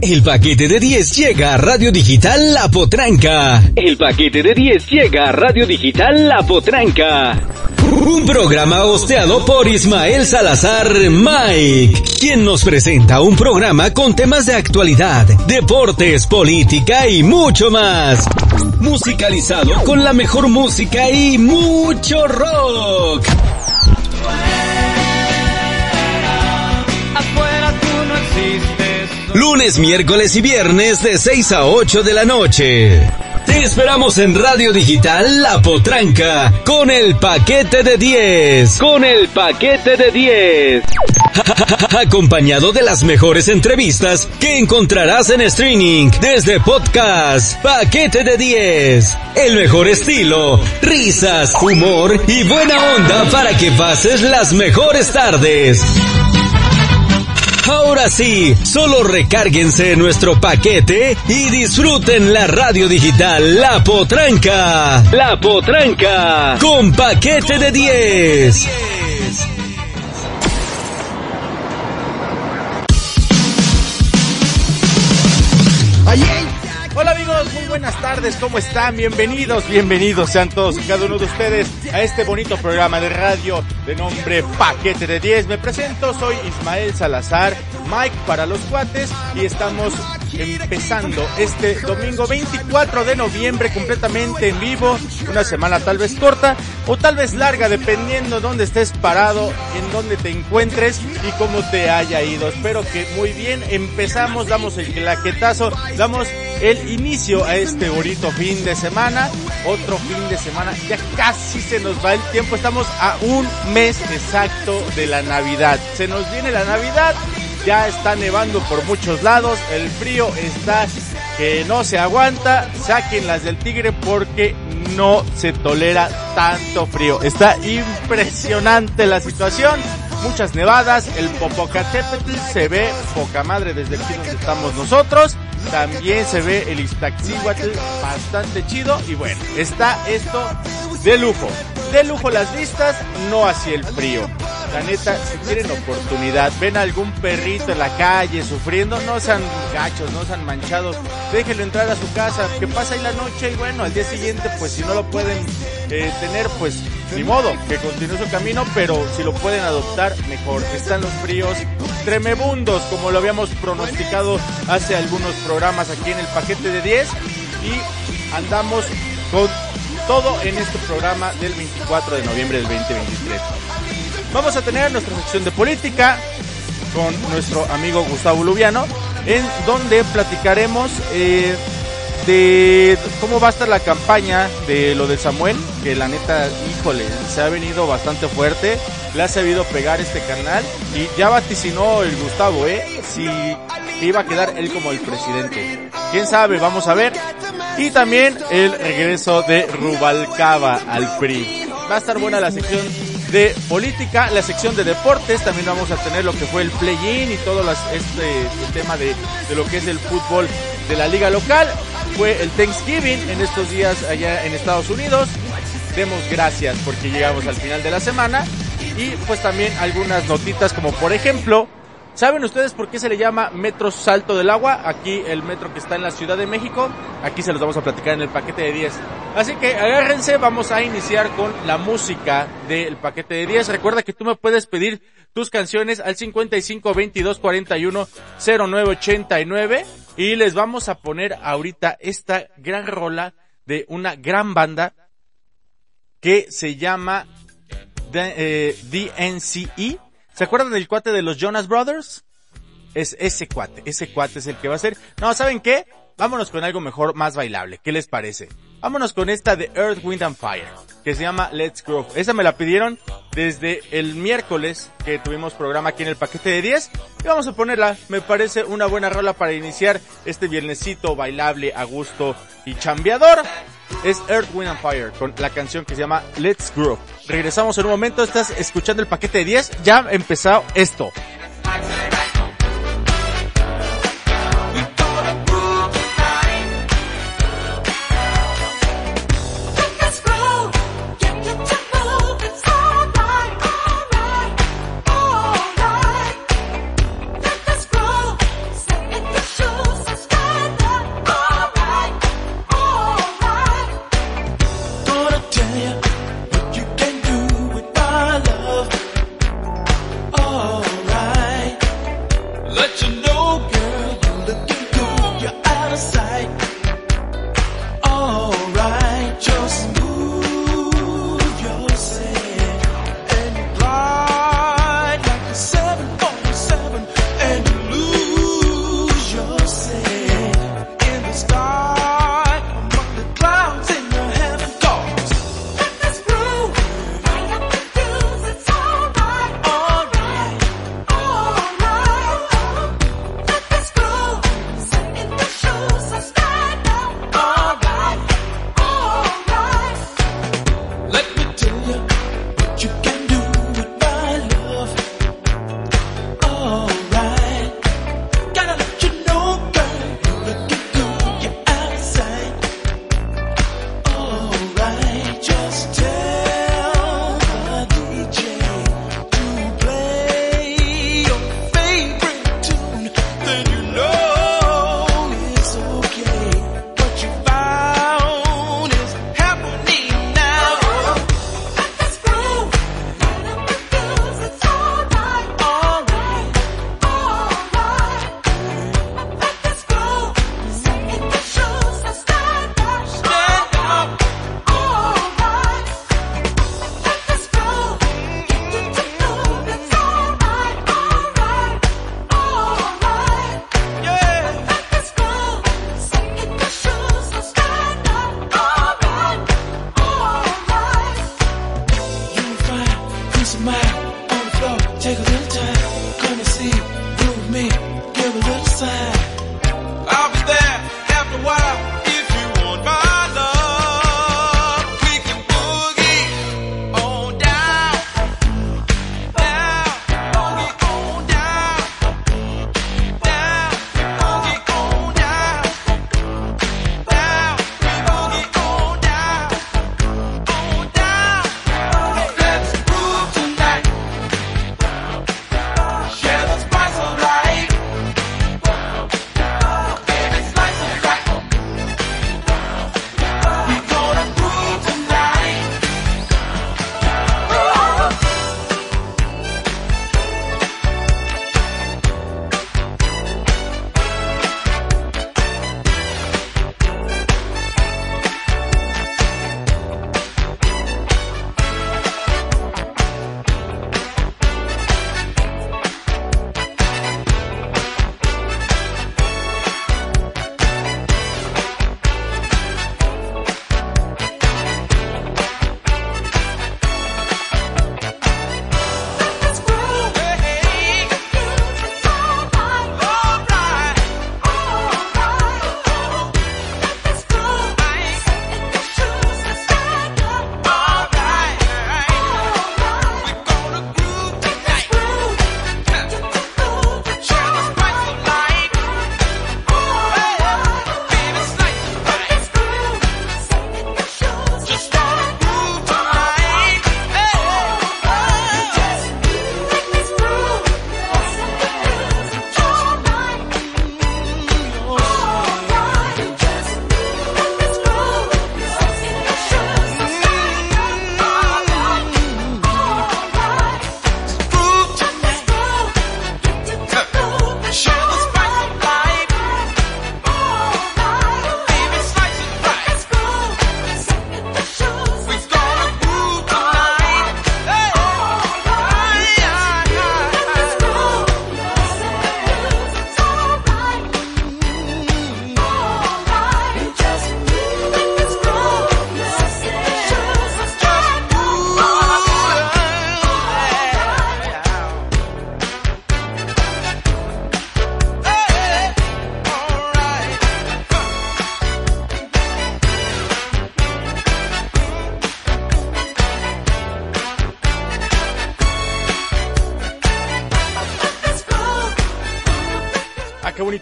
El paquete de 10 llega a Radio Digital La Potranca. El paquete de 10 llega a Radio Digital La Potranca. Un programa hosteado por Ismael Salazar Mike, quien nos presenta un programa con temas de actualidad, deportes, política y mucho más. Musicalizado con la mejor música y mucho rock. Lunes, miércoles y viernes de 6 a 8 de la noche. Te esperamos en Radio Digital La Potranca con el paquete de 10. Con el paquete de 10. Acompañado de las mejores entrevistas que encontrarás en streaming desde podcast. Paquete de 10. El mejor estilo, risas, humor y buena onda para que pases las mejores tardes. Ahora sí, solo recárguense nuestro paquete y disfruten la radio digital La Potranca. La Potranca. Con paquete de 10. ¿Cómo están? Bienvenidos, bienvenidos sean todos y cada uno de ustedes a este bonito programa de radio de nombre Paquete de 10. Me presento, soy Ismael Salazar, Mike para los cuates y estamos empezando este domingo 24 de noviembre completamente en vivo, una semana tal vez corta o tal vez larga dependiendo dónde estés parado, en dónde te encuentres y cómo te haya ido. Espero que muy bien, empezamos, damos el claquetazo, damos el inicio a este bonito fin de semana. Otro fin de semana, ya casi se nos va el tiempo, estamos a un mes exacto de la Navidad. Se nos viene la Navidad, ya está nevando por muchos lados, el frío está que no se aguanta, saquen las del tigre porque no se tolera tanto frío. Está impresionante la situación muchas nevadas, el Popocatépetl se ve poca madre desde aquí donde estamos nosotros, también se ve el Iztaccíhuatl bastante chido y bueno, está esto de lujo, de lujo las vistas, no así el frío. La neta, si tienen oportunidad, ven a algún perrito en la calle sufriendo, no sean gachos, no sean manchados, déjenlo entrar a su casa, que pasa ahí la noche y bueno, al día siguiente, pues si no lo pueden eh, tener, pues ni modo, que continúe su camino, pero si lo pueden adoptar, mejor. Están los fríos tremebundos, como lo habíamos pronosticado hace algunos programas aquí en el paquete de 10, y andamos con todo en este programa del 24 de noviembre del 2023. Vamos a tener nuestra sección de política con nuestro amigo Gustavo Lubiano, en donde platicaremos eh, de cómo va a estar la campaña de lo de Samuel, que la neta, híjole, se ha venido bastante fuerte, le ha sabido pegar este canal y ya vaticinó el Gustavo, ¿eh? Si iba a quedar él como el presidente. Quién sabe, vamos a ver. Y también el regreso de Rubalcaba al PRI. Va a estar buena la sección de política, la sección de deportes, también vamos a tener lo que fue el play-in y todo las, este tema de, de lo que es el fútbol de la liga local. Fue el Thanksgiving en estos días allá en Estados Unidos. Demos gracias porque llegamos al final de la semana. Y pues también algunas notitas como por ejemplo, ¿saben ustedes por qué se le llama Metro Salto del Agua? Aquí el metro que está en la Ciudad de México. Aquí se los vamos a platicar en el paquete de 10. Así que agárrense, vamos a iniciar con la música del paquete de 10. Recuerda que tú me puedes pedir tus canciones al 55 22 41 09 89 y les vamos a poner ahorita esta gran rola de una gran banda que se llama eh, DNCE. ¿Se acuerdan del cuate de los Jonas Brothers? Es ese cuate, ese cuate es el que va a ser. No, ¿saben qué? Vámonos con algo mejor, más bailable. ¿Qué les parece? Vámonos con esta de Earth, Wind and Fire, que se llama Let's Groove. Esa me la pidieron desde el miércoles que tuvimos programa aquí en el paquete de 10. Y vamos a ponerla. Me parece una buena rola para iniciar este viernesito bailable, a gusto y chambeador. Es Earth, Wind and Fire con la canción que se llama Let's Groove. Regresamos en un momento. Estás escuchando el paquete de 10. Ya ha empezado esto.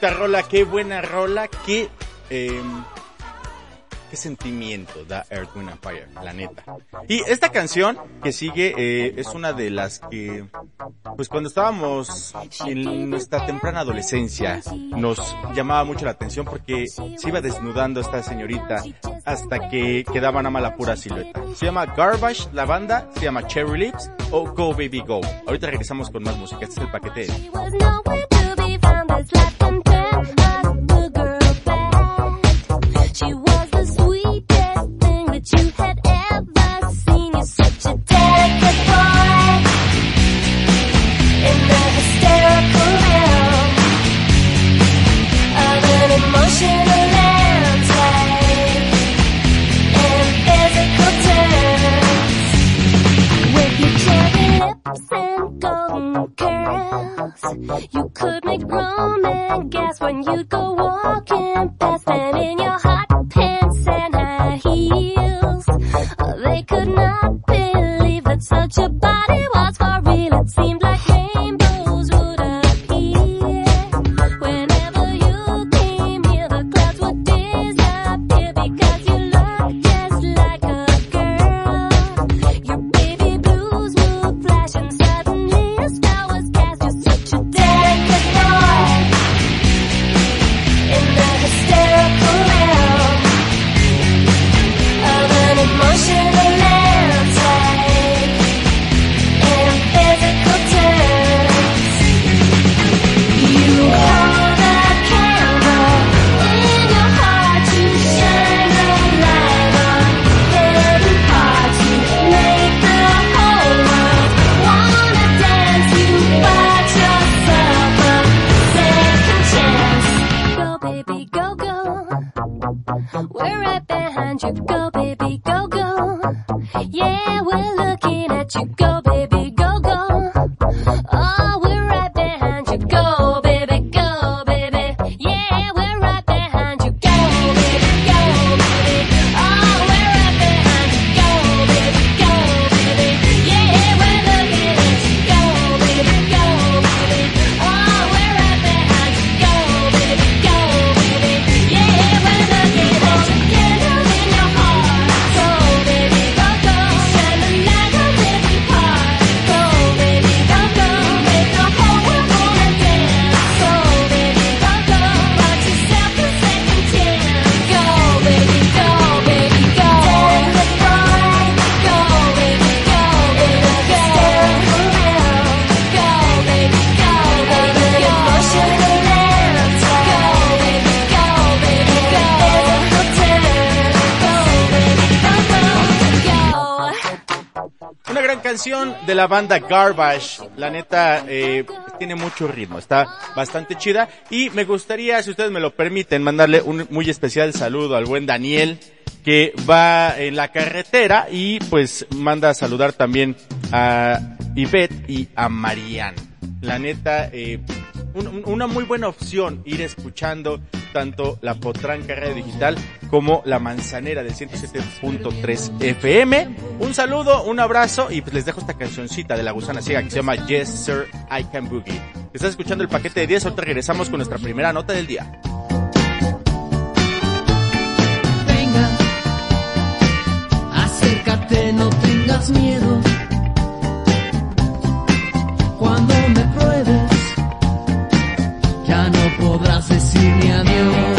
Bonita rola, qué buena rola, qué, eh, qué sentimiento da Earth, Wind and Fire, la neta. Y esta canción que sigue eh, es una de las que, pues cuando estábamos en nuestra temprana adolescencia, nos llamaba mucho la atención porque se iba desnudando esta señorita hasta que quedaba nada más la pura silueta. Se llama Garbage, la banda, se llama Cherry Lips o Go Baby Go. Ahorita regresamos con más música, este es el paquete. La banda Garbage. La neta, eh, tiene mucho ritmo, está bastante chida. Y me gustaría, si ustedes me lo permiten, mandarle un muy especial saludo al buen Daniel, que va en la carretera y pues manda a saludar también a Ivette y a Marianne. La neta, eh, un- un- una muy buena opción ir escuchando tanto la Potranca Radio Digital como la Manzanera del 107.3 FM. Un saludo, un abrazo y pues les dejo esta cancioncita de la gusana ciega que se llama Yes Sir I Can Boogie. Estás escuchando el paquete de 10, ahorita regresamos con nuestra primera nota del día. Venga, acércate, no tengas miedo. Podrás decirme adiós.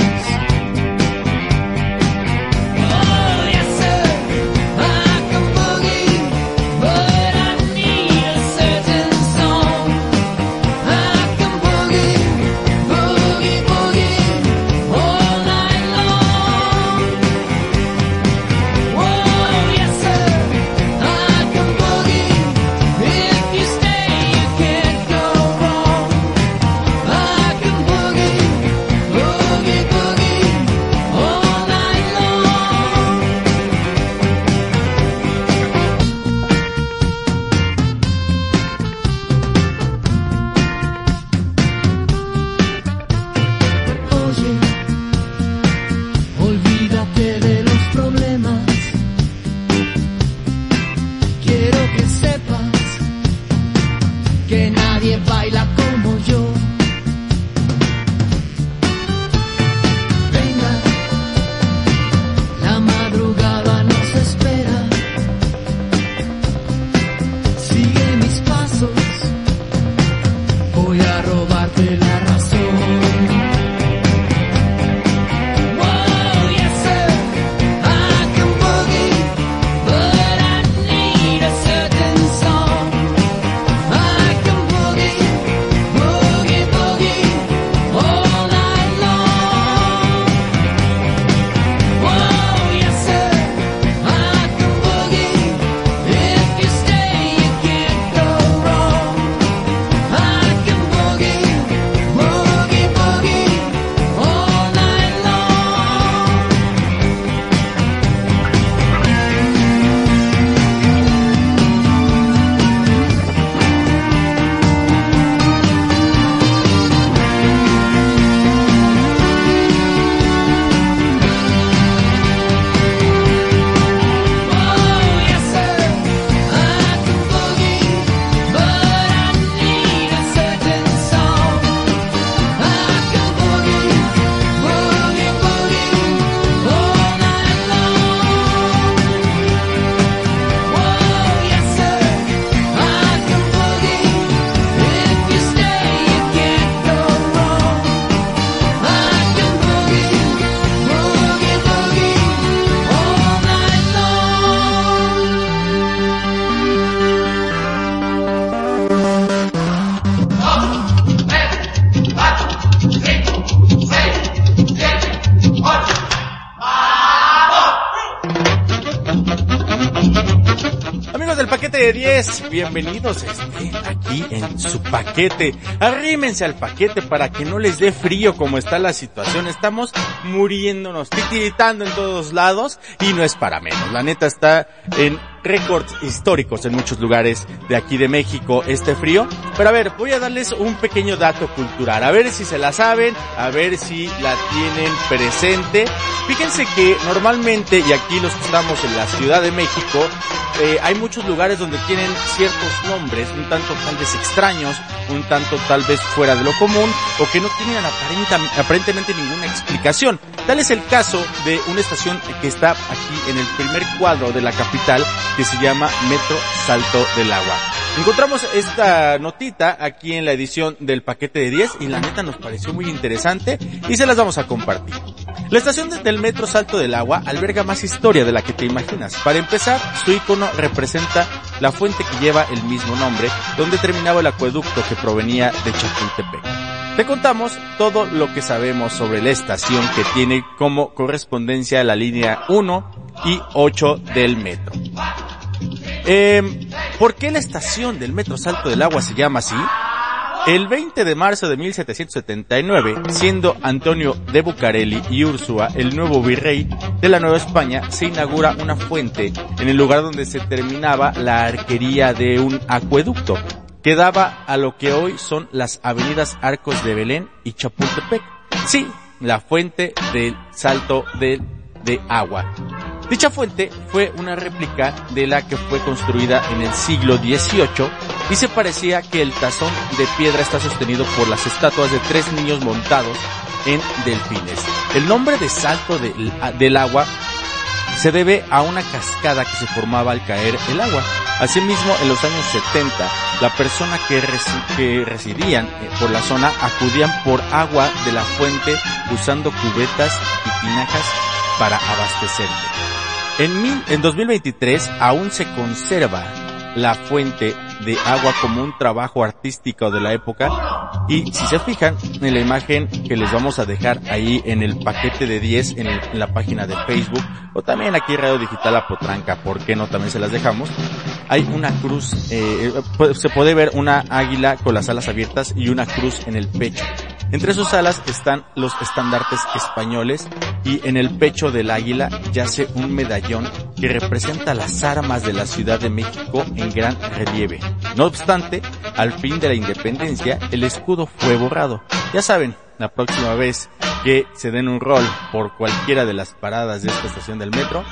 Bienvenidos este, aquí en su paquete. Arrímense al paquete para que no les dé frío como está la situación. Estamos muriéndonos, titiritando en todos lados y no es para menos. La neta está en récords históricos en muchos lugares de aquí de México este frío. Pero a ver, voy a darles un pequeño dato cultural. A ver si se la saben, a ver si la tienen presente. Fíjense que normalmente, y aquí los que estamos en la Ciudad de México, eh, hay muchos lugares donde tienen ciertos nombres, un tanto tal vez extraños, un tanto tal vez fuera de lo común, o que no tienen aparentemente ninguna explicación. Tal es el caso de una estación que está aquí en el primer cuadro de la capital, que se llama Metro Salto del Agua. Encontramos esta notita aquí en la edición del paquete de 10 y la neta nos pareció muy interesante y se las vamos a compartir. La estación de- del Metro Salto del Agua alberga más historia de la que te imaginas. Para empezar, su icono representa la fuente que lleva el mismo nombre, donde terminaba el acueducto que provenía de Chapultepec. Te contamos todo lo que sabemos sobre la estación que tiene como correspondencia la línea 1 y 8 del metro. Eh, ¿Por qué la estación del Metro Salto del Agua se llama así? El 20 de marzo de 1779, siendo Antonio de Bucareli y Úrsula el nuevo virrey de la Nueva España, se inaugura una fuente en el lugar donde se terminaba la arquería de un acueducto que daba a lo que hoy son las avenidas Arcos de Belén y Chapultepec. Sí, la fuente del Salto del de Agua. Dicha fuente fue una réplica de la que fue construida en el siglo XVIII y se parecía que el tazón de piedra está sostenido por las estatuas de tres niños montados en delfines. El nombre de salto del agua se debe a una cascada que se formaba al caer el agua. Asimismo, en los años 70, la persona que, resi- que residían eh, por la zona acudían por agua de la fuente usando cubetas y tinajas para abastecerse. En, en 2023 aún se conserva la fuente de agua como un trabajo artístico de la época y si se fijan en la imagen que les vamos a dejar ahí en el paquete de 10 en, la página de Facebook o también aquí Radio Digital Apotranca, ¿por qué no? También se las dejamos. Hay una cruz, eh, pu- se puede ver una águila con las alas abiertas y una cruz en el pecho. Entre sus alas están los estandartes españoles y en el pecho del águila yace un medallón que representa las armas de la Ciudad de México en gran relieve. No obstante, al fin de la independencia, el escudo fue borrado. Ya saben, la próxima vez que se den un rol por cualquiera de las paradas de esta estación del metro,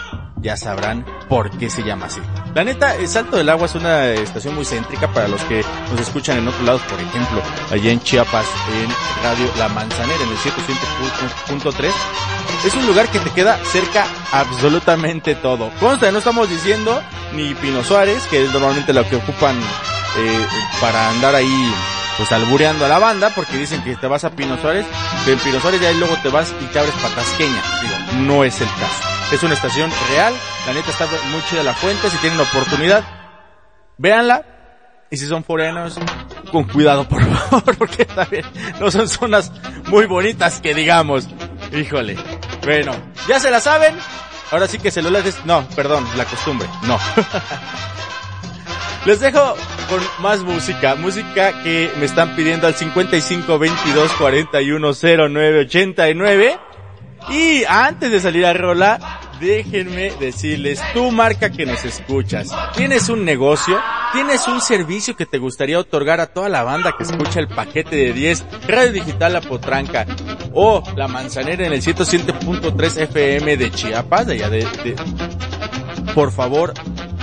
ya sabrán por qué se llama así. La neta, el Salto del Agua es una estación muy céntrica para los que nos escuchan en otros lados, por ejemplo, allá en Chiapas, en Radio La Manzanera, en el 107.3. Es un lugar que te queda cerca absolutamente todo. Consta, no estamos diciendo ni Pino Suárez, que es normalmente lo que ocupan eh, para andar ahí pues albureando a la banda porque dicen que te vas a Pino Suárez, de Pino Suárez y ahí luego te vas y te abres Patasqueña. Digo, no es el caso. Es una estación real, la neta está muy chida la fuente, si tienen oportunidad, véanla. Y si son foreanos, con cuidado por favor, porque también no son zonas muy bonitas que digamos. Híjole. Bueno, ya se la saben. Ahora sí que celulares, no, perdón, la costumbre, no. Les dejo con más música, música que me están pidiendo al 55 22 41 09 89. Y antes de salir a rola, déjenme decirles, tú marca que nos escuchas, tienes un negocio, tienes un servicio que te gustaría otorgar a toda la banda que escucha el paquete de 10, Radio Digital La Potranca o La Manzanera en el 107.3 FM de Chiapas, de allá de- por favor,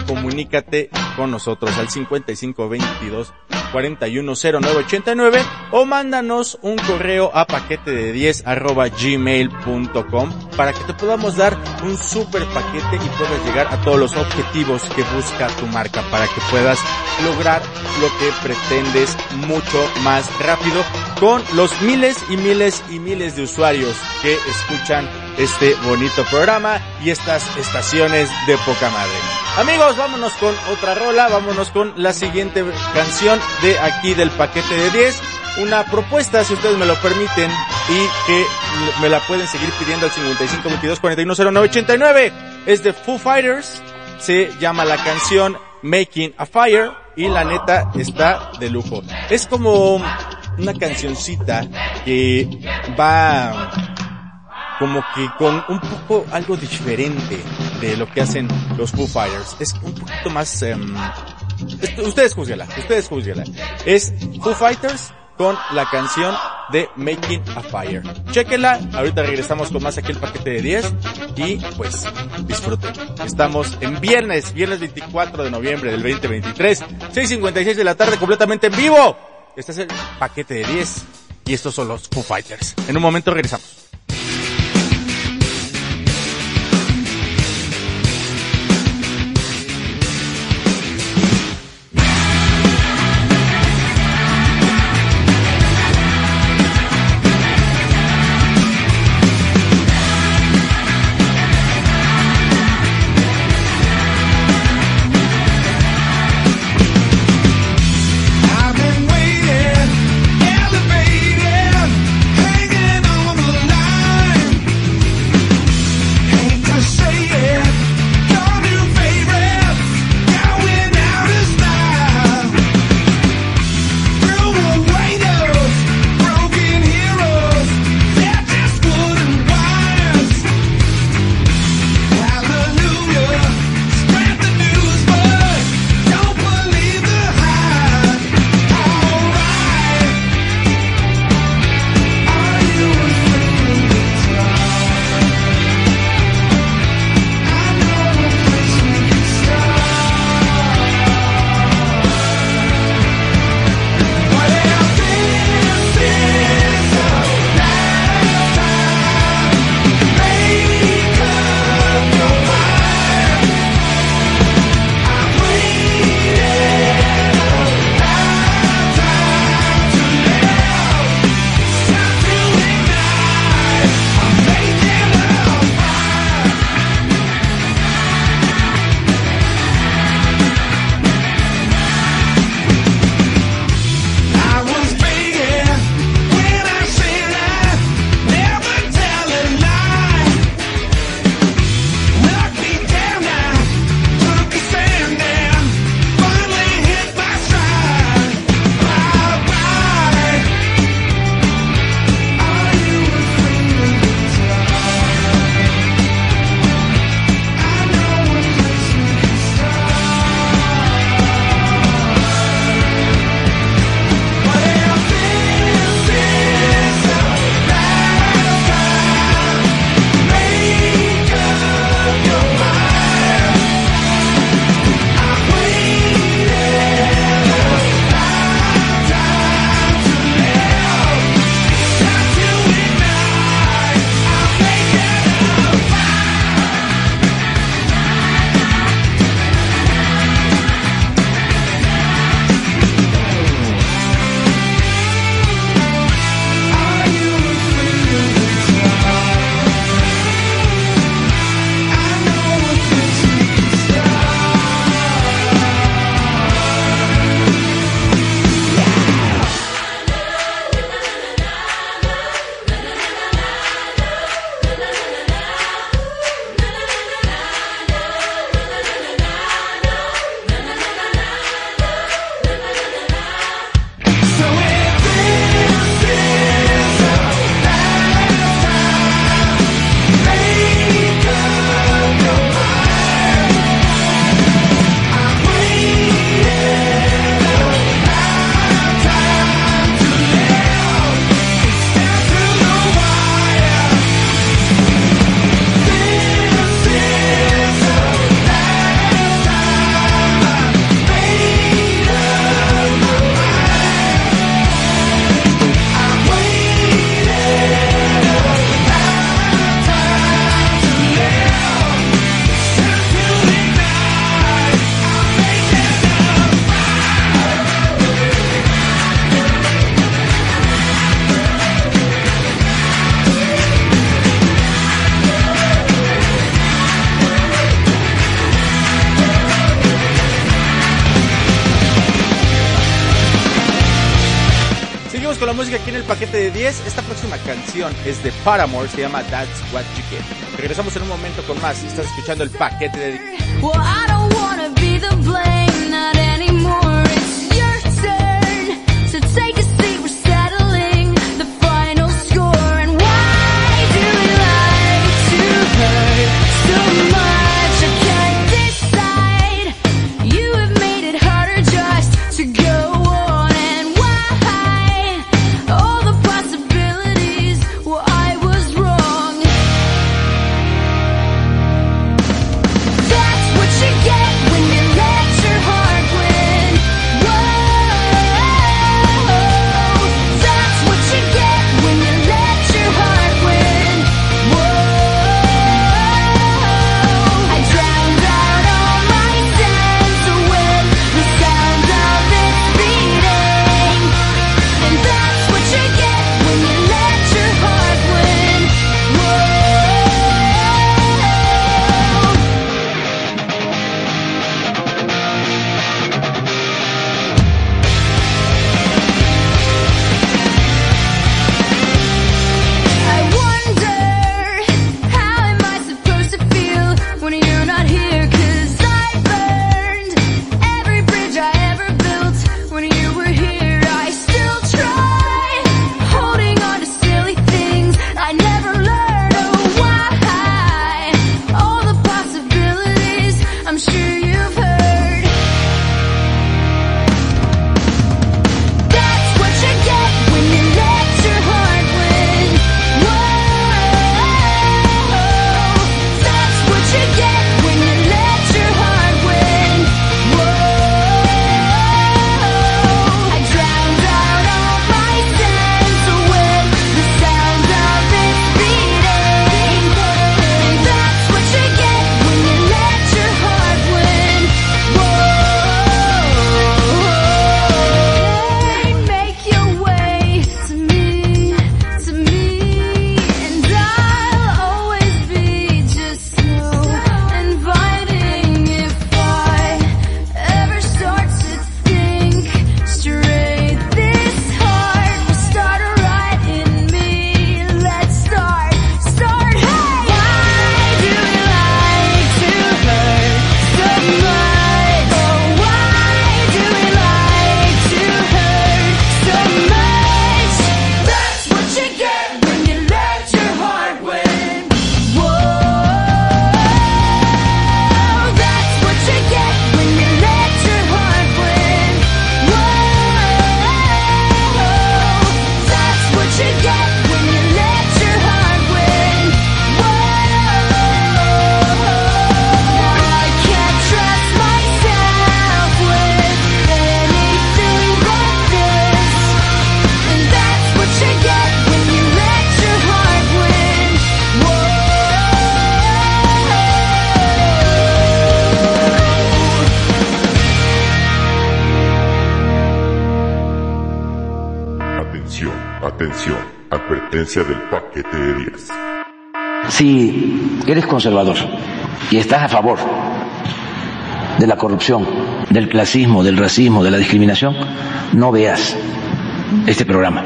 comunícate con nosotros al 5522 410989 o mándanos un correo a paquete de 10 arroba gmail.com para que te podamos dar un super paquete y puedas llegar a todos los objetivos que busca tu marca para que puedas lograr lo que pretendes mucho más rápido con los miles y miles y miles de usuarios que escuchan este bonito programa y estas estaciones de poca madre. Amigos, vámonos con otra rola, vámonos con la siguiente canción de aquí del paquete de 10. Una propuesta, si ustedes me lo permiten, y que me la pueden seguir pidiendo al 55 22 Es de Foo Fighters, se llama la canción Making a Fire y la neta está de lujo. Es como una cancioncita que va como que con un poco algo diferente de lo que hacen los Foo Fighters. Es un poquito más... Um, ustedes juzguenla, ustedes juzguenla. Es Foo Fighters con la canción de Making a Fire. Chequenla, ahorita regresamos con más aquí el paquete de 10 y pues disfruten. Estamos en viernes, viernes 24 de noviembre del 2023, 6.56 de la tarde completamente en vivo. Este es el paquete de 10 y estos son los Foo Fighters. En un momento regresamos. canción es de Paramore, se llama That's What You Get. Regresamos en un momento con más. Estás escuchando el paquete de. Advertencia del paquete de 10. Si eres conservador y estás a favor de la corrupción, del clasismo, del racismo, de la discriminación, no veas este programa.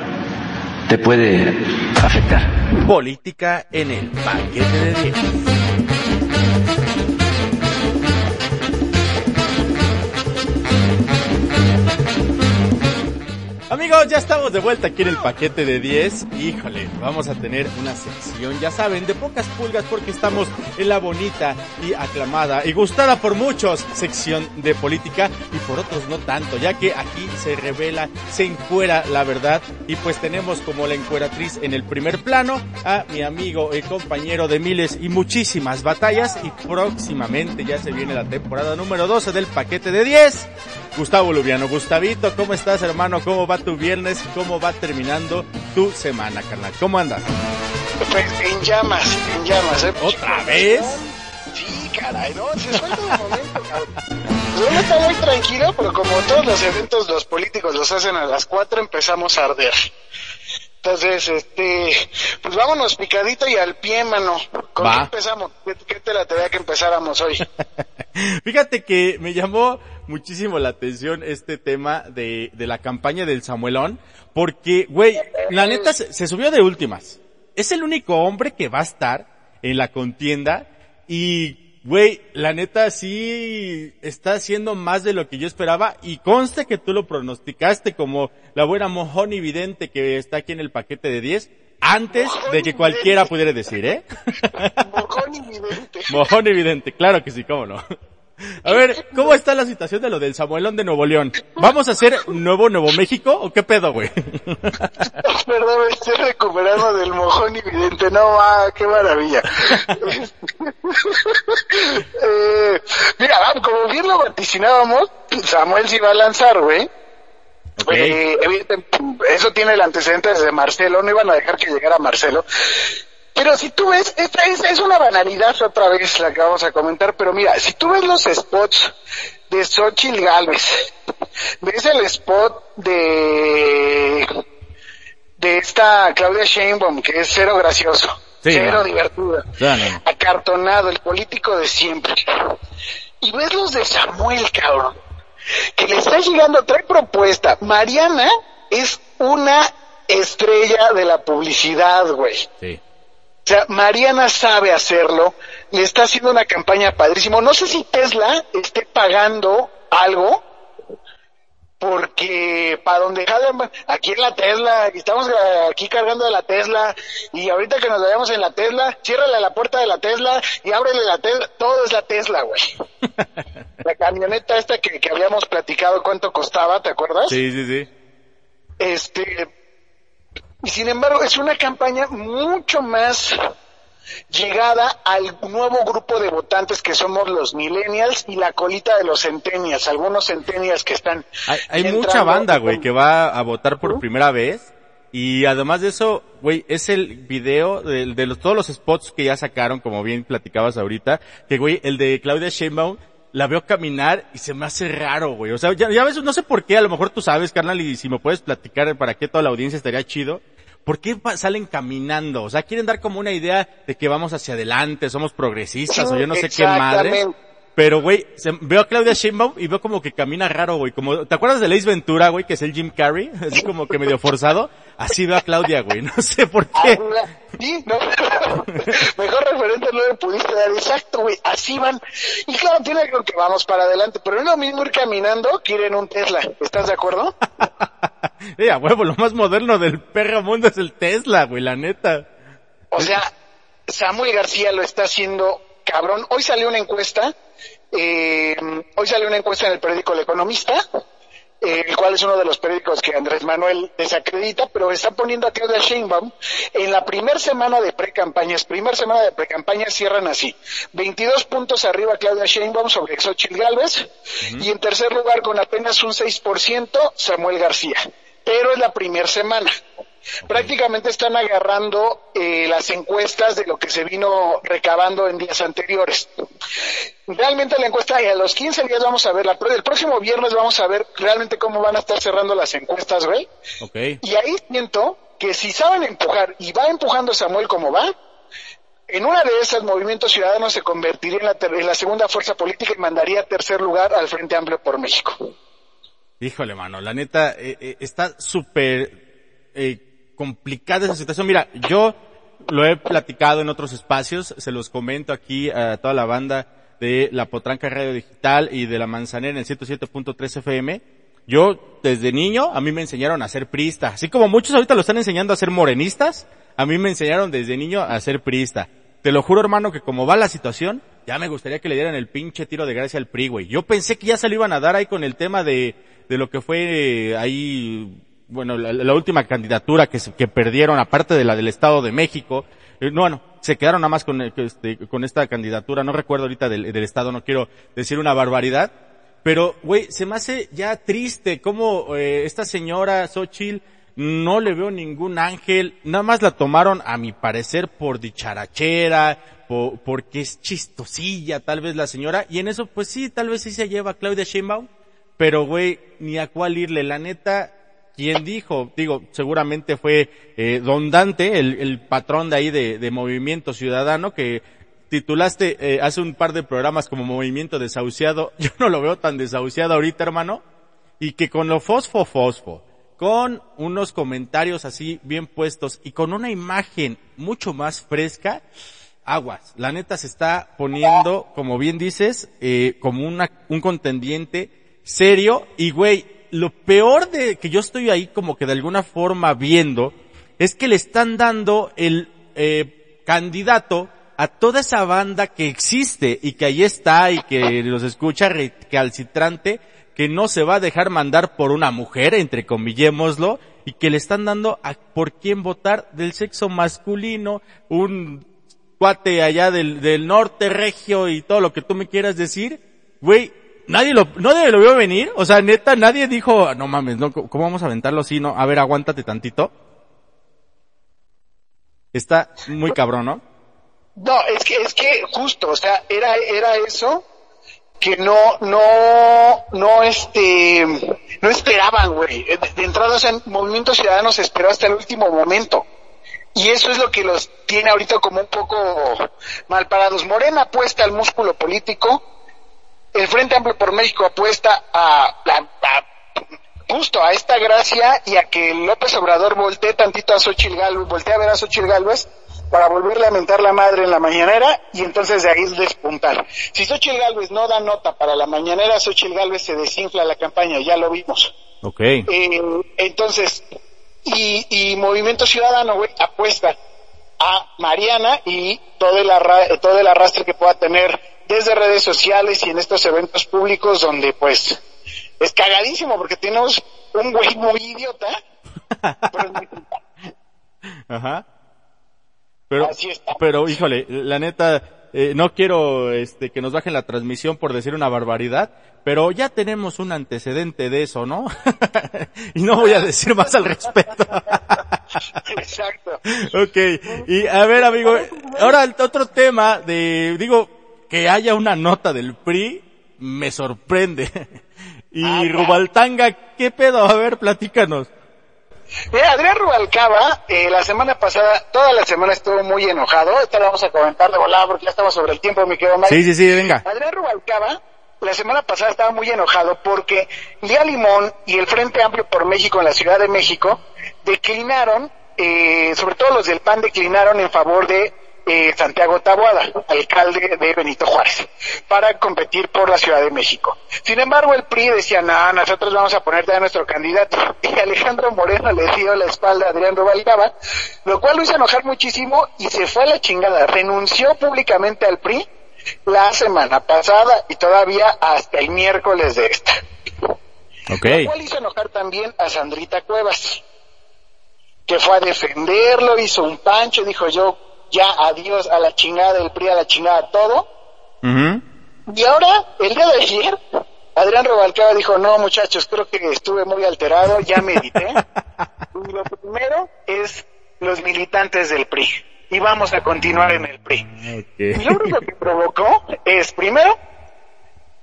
Te puede afectar. Política en el paquete de 10. Amigos, ya estamos de vuelta aquí en el paquete de 10. Híjole, vamos a tener una sección, ya saben, de pocas pulgas porque estamos en la bonita y aclamada y gustada por muchos sección de política y por otros no tanto, ya que aquí se revela, se encuera la verdad y pues tenemos como la encueratriz en el primer plano a mi amigo y compañero de miles y muchísimas batallas y próximamente ya se viene la temporada número 12 del paquete de 10. Gustavo Lubiano, Gustavito, ¿cómo estás hermano? ¿Cómo va tu viernes? ¿Cómo va terminando tu semana, carnal? ¿Cómo andas? Pues en llamas, en llamas, ¿eh? ¿Otra vez? Sí, caray, no, se suelta un momento, cabrón. Pues uno está muy tranquilo, pero como todos los eventos los políticos los hacen a las 4, empezamos a arder. Entonces, este, pues vámonos picadito y al pie, mano. ¿Con Va. qué empezamos? ¿Qué, qué te la tenía que empezáramos hoy? Fíjate que me llamó muchísimo la atención este tema de, de la campaña del Samuelón, porque, güey, la neta se, se subió de últimas. Es el único hombre que va a estar en la contienda y, güey, la neta sí está haciendo más de lo que yo esperaba y conste que tú lo pronosticaste como la buena mojón evidente que está aquí en el paquete de 10 antes de que cualquiera pudiera decir, ¿eh? Mojón invidente. Mojón evidente, claro que sí, cómo no. A ver, ¿cómo está la situación de lo del Samuelón de Nuevo León? ¿Vamos a hacer nuevo Nuevo México o qué pedo, güey? Perdón, me estoy recuperando del mojón invidente. No, va, qué maravilla. eh, mira, va, como bien lo vaticinábamos, Samuel se iba a lanzar, güey. Ok. Eh, evidente- eso tiene el antecedente desde Marcelo, no iban a dejar que llegara Marcelo. Pero si tú ves, esta es, es una banalidad otra vez la que vamos a comentar, pero mira, si tú ves los spots de Xochitl Galvez, ves el spot de de esta Claudia Sheinbaum, que es cero gracioso, Sí, cero no. acartonado, el político de siempre. Y ves los de Samuel, cabrón, que le está llegando, trae propuesta. Mariana es una estrella de la publicidad, güey. Sí. O sea, Mariana sabe hacerlo, le está haciendo una campaña padrísimo. No sé si Tesla esté pagando algo, porque para donde jalan, aquí en la Tesla, estamos aquí cargando de la Tesla, y ahorita que nos vayamos en la Tesla, ciérrale la puerta de la Tesla y ábrele la Tesla, todo es la Tesla, güey. la camioneta esta que, que habíamos platicado cuánto costaba, ¿te acuerdas? Sí, sí, sí. Este, y sin embargo, es una campaña mucho más llegada al nuevo grupo de votantes que somos los millennials y la colita de los centennials, algunos centennials que están Hay, hay mucha banda, güey, con- que va a votar por primera vez. Y además de eso, güey, es el video de, de los, todos los spots que ya sacaron, como bien platicabas ahorita, que güey, el de Claudia Sheinbaum, la veo caminar y se me hace raro, güey. O sea, ya, ya ves, no sé por qué, a lo mejor tú sabes, carnal, y si me puedes platicar para qué toda la audiencia estaría chido. ¿Por qué salen caminando? O sea, quieren dar como una idea de que vamos hacia adelante, somos progresistas o yo no sé qué exactamente. Pero, güey, veo a Claudia Sheinbaum y veo como que camina raro, güey. Como, ¿te acuerdas de Ace Ventura, güey, que es el Jim Carrey? Así como que medio forzado. Así veo a Claudia, güey. No sé por Ah, qué. Sí, no, mejor referente no le pudiste dar, exacto, güey, así van. Y claro, tiene algo que vamos para adelante, pero es lo mismo ir caminando que ir en un Tesla, ¿estás de acuerdo? A lo más moderno del perro mundo es el Tesla, güey, la neta. O sea, Samuel García lo está haciendo cabrón. Hoy salió una encuesta, eh, hoy salió una encuesta en el periódico El Economista, el cual es uno de los periódicos que Andrés Manuel desacredita, pero está poniendo a Claudia Sheinbaum en la primera semana de pre-campañas. Primer semana de pre-campañas cierran así. 22 puntos arriba Claudia Sheinbaum sobre Xochitl Galvez y en tercer lugar con apenas un 6% Samuel García. Pero es la primera semana. Prácticamente están agarrando eh, las encuestas de lo que se vino recabando en días anteriores. Realmente la encuesta, y a los 15 días vamos a ver, la, el próximo viernes vamos a ver realmente cómo van a estar cerrando las encuestas, güey. Ok. Y ahí siento que si saben empujar y va empujando Samuel como va, en una de esas Movimiento Ciudadano se convertiría en la, ter- en la segunda fuerza política y mandaría tercer lugar al Frente Amplio por México. Híjole, mano, la neta, eh, eh, está súper eh, complicada esa situación. Mira, yo lo he platicado en otros espacios, se los comento aquí a toda la banda de La Potranca Radio Digital y de La Manzanera en el 107.3 FM. Yo, desde niño, a mí me enseñaron a ser priista. Así como muchos ahorita lo están enseñando a ser morenistas, a mí me enseñaron desde niño a ser priista. Te lo juro, hermano, que como va la situación, ya me gustaría que le dieran el pinche tiro de gracia al PRI, güey. Yo pensé que ya se lo iban a dar ahí con el tema de, de lo que fue ahí, bueno, la, la última candidatura que, se- que perdieron, aparte de la del Estado de México. Eh, no, bueno, se quedaron nada más con, que este, con esta candidatura. No recuerdo ahorita del, del Estado, no quiero decir una barbaridad. Pero, güey, se me hace ya triste cómo eh, esta señora Xochitl no le veo ningún ángel, nada más la tomaron a mi parecer por dicharachera, po- porque es chistosilla tal vez la señora, y en eso pues sí, tal vez sí se lleva a Claudia Sheinbaum, pero güey, ni a cuál irle, la neta, quien dijo, digo, seguramente fue eh, Don Dante, el, el patrón de ahí de, de Movimiento Ciudadano, que titulaste eh, hace un par de programas como Movimiento Desahuciado, yo no lo veo tan desahuciado ahorita, hermano, y que con lo fosfo fosfo, con unos comentarios así bien puestos y con una imagen mucho más fresca, aguas. La neta se está poniendo, como bien dices, eh, como una, un contendiente serio y güey, lo peor de que yo estoy ahí como que de alguna forma viendo es que le están dando el eh, candidato a toda esa banda que existe y que ahí está y que los escucha recalcitrante, que no se va a dejar mandar por una mujer, entre comillémoslo, y que le están dando a por quién votar del sexo masculino, un cuate allá del, del norte regio y todo lo que tú me quieras decir, güey, nadie lo, nadie lo vio venir, o sea, neta, nadie dijo, no mames, no, ¿cómo vamos a aventarlo así? No, a ver, aguántate tantito. Está muy cabrón, ¿no? No, es que, es que justo, o sea, era, era eso que no, no, no, este, no esperaban, güey. De, de entrada, o sea, Movimiento Ciudadano esperó hasta el último momento. Y eso es lo que los tiene ahorita como un poco mal parados. Morena apuesta al músculo político, el Frente Amplio por México apuesta a, a- a- justo a esta gracia y a que López Obrador voltee tantito a Xochitl Galvez, voltee a ver a Xochitl Galvez para volverle a mentar la madre en la mañanera y entonces de ahí despuntar. Si Xochitl Galvez no da nota para la mañanera, Xochitl Galvez se desinfla la campaña, ya lo vimos. Ok. Eh, entonces, y, y Movimiento Ciudadano, güey, apuesta a Mariana y todo el, arra- todo el arrastre que pueda tener desde redes sociales y en estos eventos públicos donde, pues, es cagadísimo porque tenemos un güey muy idiota. pero muy. Ajá. Pero, Así está. pero híjole, la neta, eh, no quiero este, que nos bajen la transmisión por decir una barbaridad, pero ya tenemos un antecedente de eso, ¿no? y no voy a decir más al respecto. Exacto. ok, y a ver amigo, ahora el otro tema de, digo, que haya una nota del PRI, me sorprende. y Ah. Rubaltanga, ¿qué pedo? A ver, platícanos. Mira, Adrián Rubalcaba, eh, la semana pasada, toda la semana estuvo muy enojado. Esta la vamos a comentar de volada porque ya estamos sobre el tiempo, mi querido Mike. Sí, sí, sí, venga. Adrián Rubalcaba, la semana pasada estaba muy enojado porque Lía Limón y el Frente Amplio por México en la Ciudad de México declinaron, eh, sobre todo los del PAN declinaron en favor de eh, Santiago Taboada, alcalde de Benito Juárez, para competir por la Ciudad de México. Sin embargo, el PRI decía, no, nosotros vamos a ponerte a nuestro candidato. Y Alejandro Moreno le dio la espalda a Adrián Rubalcaba, lo cual lo hizo enojar muchísimo y se fue a la chingada. Renunció públicamente al PRI la semana pasada y todavía hasta el miércoles de esta. Ok. Lo cual hizo enojar también a Sandrita Cuevas, que fue a defenderlo, hizo un pancho, dijo yo, ya adiós a la chingada del PRI, a la chingada todo. Y ahora, el día de ayer, Adrián Rubalcaba dijo, no muchachos, creo que estuve muy alterado, ya medité. y lo primero es los militantes del PRI. Y vamos a continuar en el PRI. Y lo único que provocó es, primero,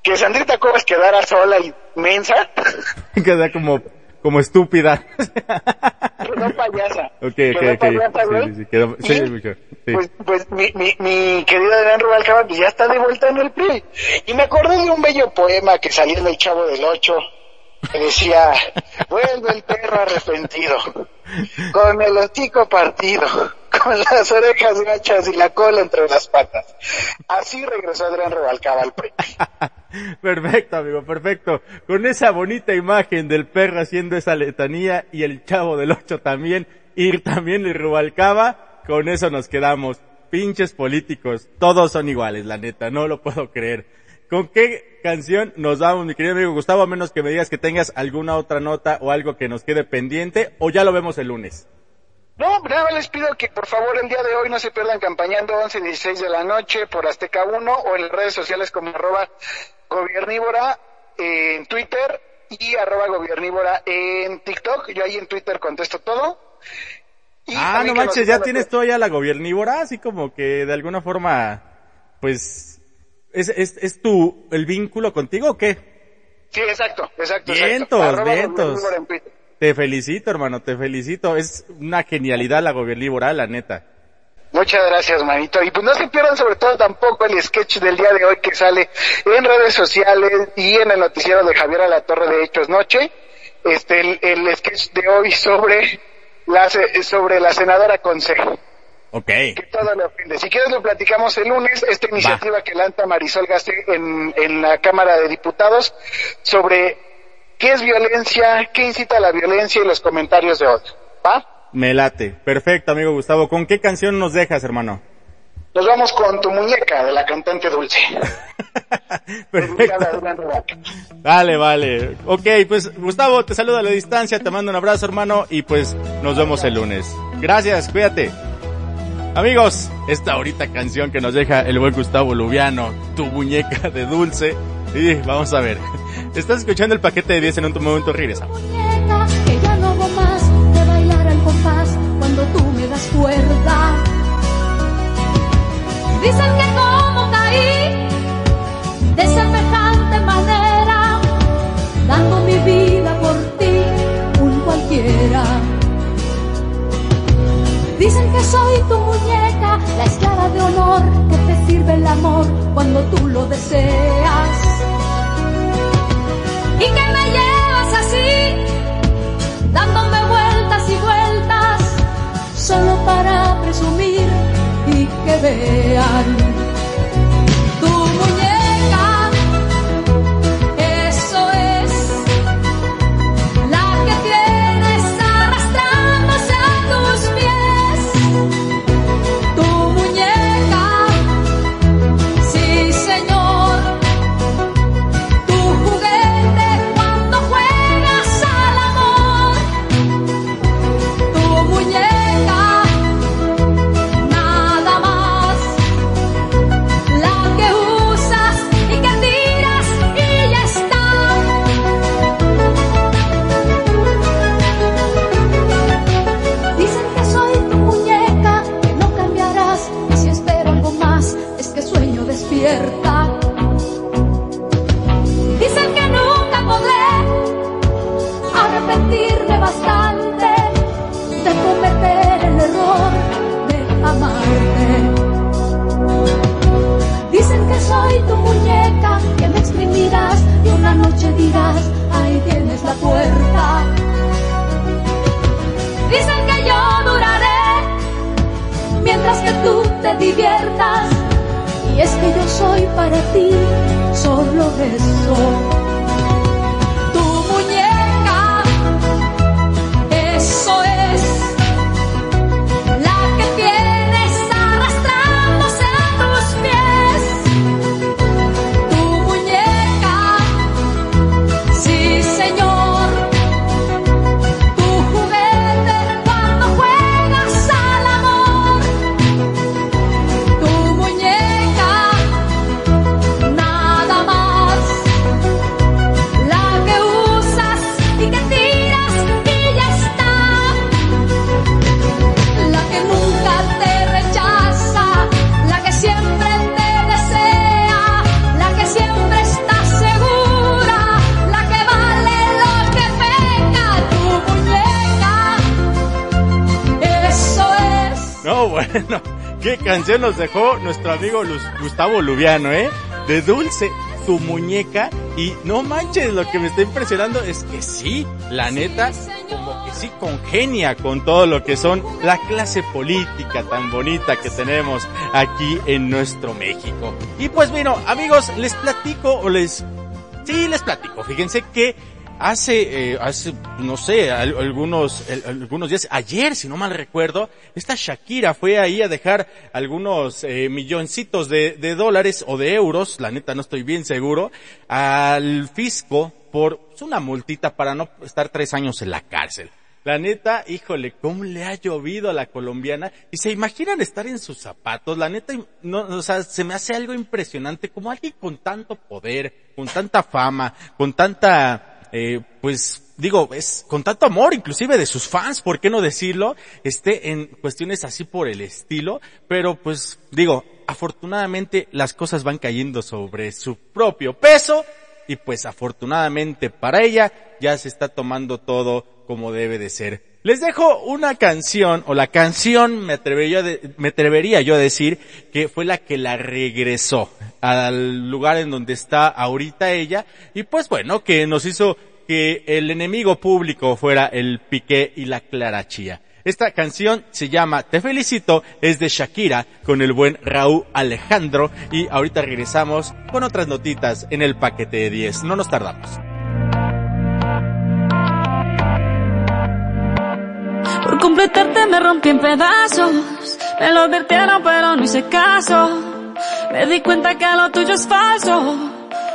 que Sandrita Cuevas quedara sola y mensa. Queda como como estúpida. Quedó payasa. ok, Quedó ok, ok. payasa. Sí, sí, quedó- sí, sí. Pues, pues mi, mi, mi querido Adrián Rubalcaba pues ya está de vuelta en el PRI. Y me acordé de un bello poema que salía en el Chavo del Ocho, que decía, vuelve el perro arrepentido, con el hocico partido, con las orejas gachas y la cola entre las patas. Así regresó Adrián Rubalcaba al PRI. Perfecto, amigo, perfecto. Con esa bonita imagen del perro haciendo esa letanía y el chavo del ocho también, y también le Rubalcaba, con eso nos quedamos. Pinches políticos, todos son iguales, la neta, no lo puedo creer. ¿Con qué canción nos vamos, mi querido amigo Gustavo? A menos que me digas que tengas alguna otra nota o algo que nos quede pendiente, o ya lo vemos el lunes. No, nada les pido que por favor el día de hoy no se pierdan campañando 11 y 16 de la noche por Azteca 1 o en las redes sociales como arroba gobernívora en Twitter y arroba gobernívora en TikTok. Yo ahí en Twitter contesto todo. Y Ah, no manches, ya tienes todavía la gobernívora, así como que de alguna forma, pues, ¿es, es, es tu, el vínculo contigo o qué? Sí, exacto, exacto. Vientos, exacto. Vientos. en Twitter. Te felicito, hermano, te felicito. Es una genialidad la gobernívora, la neta. Muchas gracias, manito. Y pues no se pierdan sobre todo tampoco el sketch del día de hoy que sale en redes sociales y en el noticiero de Javier Alatorre de Hechos Noche. Este, el, el sketch de hoy sobre la, sobre la senadora Conce. Ok. Que todo lo ofende. Si quieres lo platicamos el lunes, esta iniciativa que lanza Marisol Gasté en, en la Cámara de Diputados sobre qué es violencia, qué incita a la violencia y los comentarios de odio. ¿Va? Me late. Perfecto, amigo Gustavo. ¿Con qué canción nos dejas, hermano? Nos vamos con tu muñeca de la cantante Dulce. Perfecto. Vale, vale. Ok, pues Gustavo, te saludo a la distancia, te mando un abrazo, hermano, y pues nos vemos el lunes. Gracias, cuídate. Amigos, esta ahorita canción que nos deja el buen Gustavo Lubiano, tu muñeca de dulce. Y vamos a ver. Estás escuchando el paquete de 10 en un momento regresamos. que ya no hago más de bailar al compás cuando tú me das cuerda. Dicen que como caí de semejante manera, dando mi vida por ti, un cualquiera. Dicen que soy tu muñeca, la esclava de honor que te sirve el amor cuando tú lo deseas y que me llevas así, dándome vueltas y vueltas, solo para presumir y que vean canción nos dejó nuestro amigo Luz- Gustavo Lubiano, ¿eh? De Dulce, tu muñeca. Y no manches, lo que me está impresionando es que sí, la neta, como que sí congenia con todo lo que son la clase política tan bonita que tenemos aquí en nuestro México. Y pues bueno, amigos, les platico o les Sí, les platico. Fíjense que hace, eh, hace, no sé, al- algunos, algunos días, ayer, si no mal recuerdo, esta Shakira fue ahí a dejar algunos eh, milloncitos de, de dólares o de euros, la neta no estoy bien seguro, al fisco por una multita para no estar tres años en la cárcel. La neta, híjole, cómo le ha llovido a la colombiana. Y se imaginan estar en sus zapatos. La neta, no, o sea, se me hace algo impresionante como alguien con tanto poder, con tanta fama, con tanta, eh, pues, digo, es con tanto amor, inclusive de sus fans, ¿por qué no decirlo? Esté en cuestiones así por el estilo. Pero pues, digo, afortunadamente las cosas van cayendo sobre su propio peso y pues afortunadamente para ella ya se está tomando todo como debe de ser. Les dejo una canción, o la canción me atrevería, me atrevería yo a decir que fue la que la regresó al lugar en donde está ahorita ella y pues bueno, que nos hizo que el enemigo público fuera el Piqué y la Clara Chía. Esta canción se llama Te felicito, es de Shakira con el buen Raúl Alejandro y ahorita regresamos con otras notitas en el paquete de 10. No nos tardamos. Por completarte me rompí en pedazos. Me lo advirtieron pero no hice caso. Me di cuenta que lo tuyo es falso.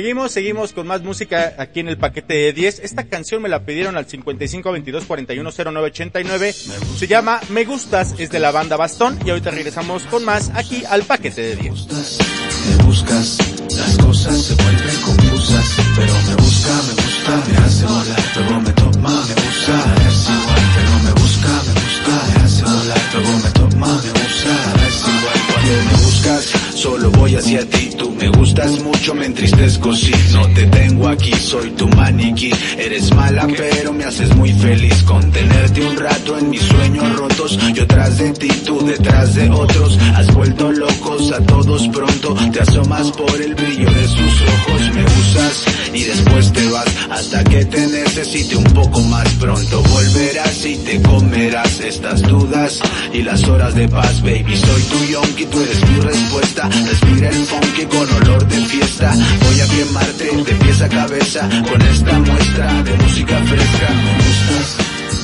Seguimos, seguimos con más música aquí en el paquete de 10. Esta canción me la pidieron al 55 22 41 09 89. Se llama Me Gustas, es de la banda Bastón. Y ahorita regresamos con más aquí al paquete de 10. Me buscas, las cosas se vuelven confusas, pero me busca, me gusta, me hace volar, luego me toma, me gusta, es igual, pero me busca, me gusta, me hace volar, luego me toma, me gusta, es igual, cuando me buscas, solo voy hacia ti. Tú me gustas mucho, me entristezco si no te tengo aquí. Soy tu maniquí, eres mala pero me haces muy feliz. Con tenerte un rato en mis sueños rotos, yo tras de ti, tú detrás de otros. Has vuelto locos a todos pronto, te asomas por el brillo de sus ojos. Me usas y después te vas hasta que te necesite un poco más pronto. Volverás y te comerás estas dudas y las horas de paz, baby. Soy tu yonki, tú eres mi respuesta. Respira el funky con olor de fiesta. Voy a quemarte de pies a cabeza con esta muestra de música fresca. Me gustas,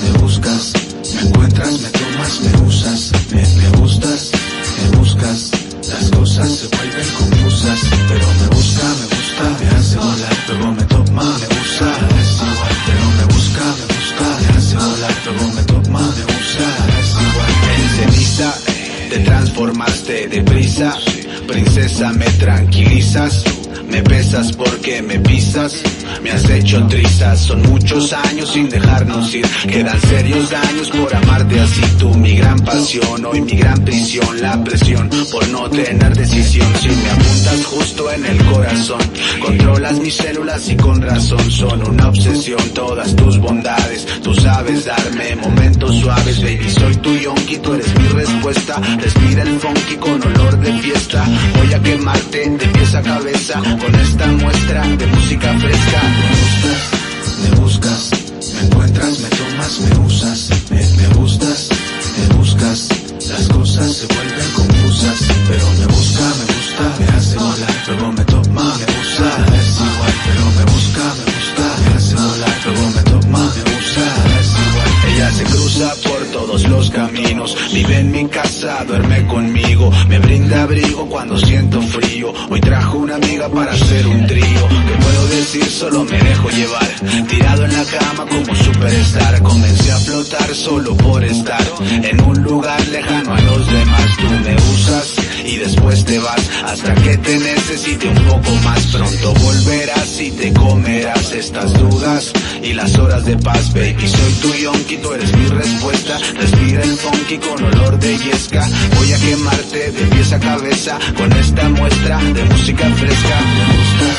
me buscas, me encuentras, me tomas, me usas, me, me gustas, me buscas. Las cosas se vuelven confusas, pero me busca, me gusta, me hace volar, luego me toma, me usa, pero me busca, me gusta, me hace volar, luego me toma, me usa, te transformaste deprisa, princesa me tranquilizas. Me besas porque me pisas, me has hecho trizas. Son muchos años sin dejarnos ir. Quedan serios daños por amarte así. Tú, mi gran pasión, hoy mi gran prisión. La presión por no tener decisión. Si me apuntas justo en el corazón, controlas mis células y con razón son una obsesión. Todas tus bondades, tú sabes darme momentos suaves, baby. Soy tu yonki, tú eres mi respuesta. Respira el funky con olor de fiesta. Voy a quemarte de pies a cabeza con esta muestra de música fresca. Me buscas, me buscas, me encuentras, me tomas, me usas, me, gustas, me buscas. Las cosas se vuelven confusas, pero me busca, me gusta, me hace volar, luego me toma, me usa, es igual, pero me busca, me gusta, me hace volar, luego me toma, me usa. Ella se cruza por todos los caminos, vive en mi casa, duerme conmigo, me brinda abrigo cuando siento frío. Hoy trajo una amiga para hacer un trío, que puedo decir solo me dejo llevar, tirado en la cama como superstar, comencé a flotar solo por estar en un lugar lejano a los demás. Tú me usas y después te vas hasta que te necesite un poco más pronto. Volverás y te comerás estas dudas y las horas de paz, baby. Soy tu yonki, tú eres mi respuesta. Respira el funky con olor de yesca. Voy a quemarte de pies a cabeza con esta muestra de música fresca. Me buscas,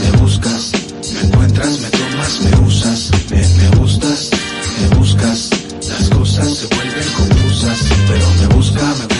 me buscas, me encuentras, me tomas, me usas, me, me gustas, me buscas. Las cosas se vuelven confusas, pero me busca, me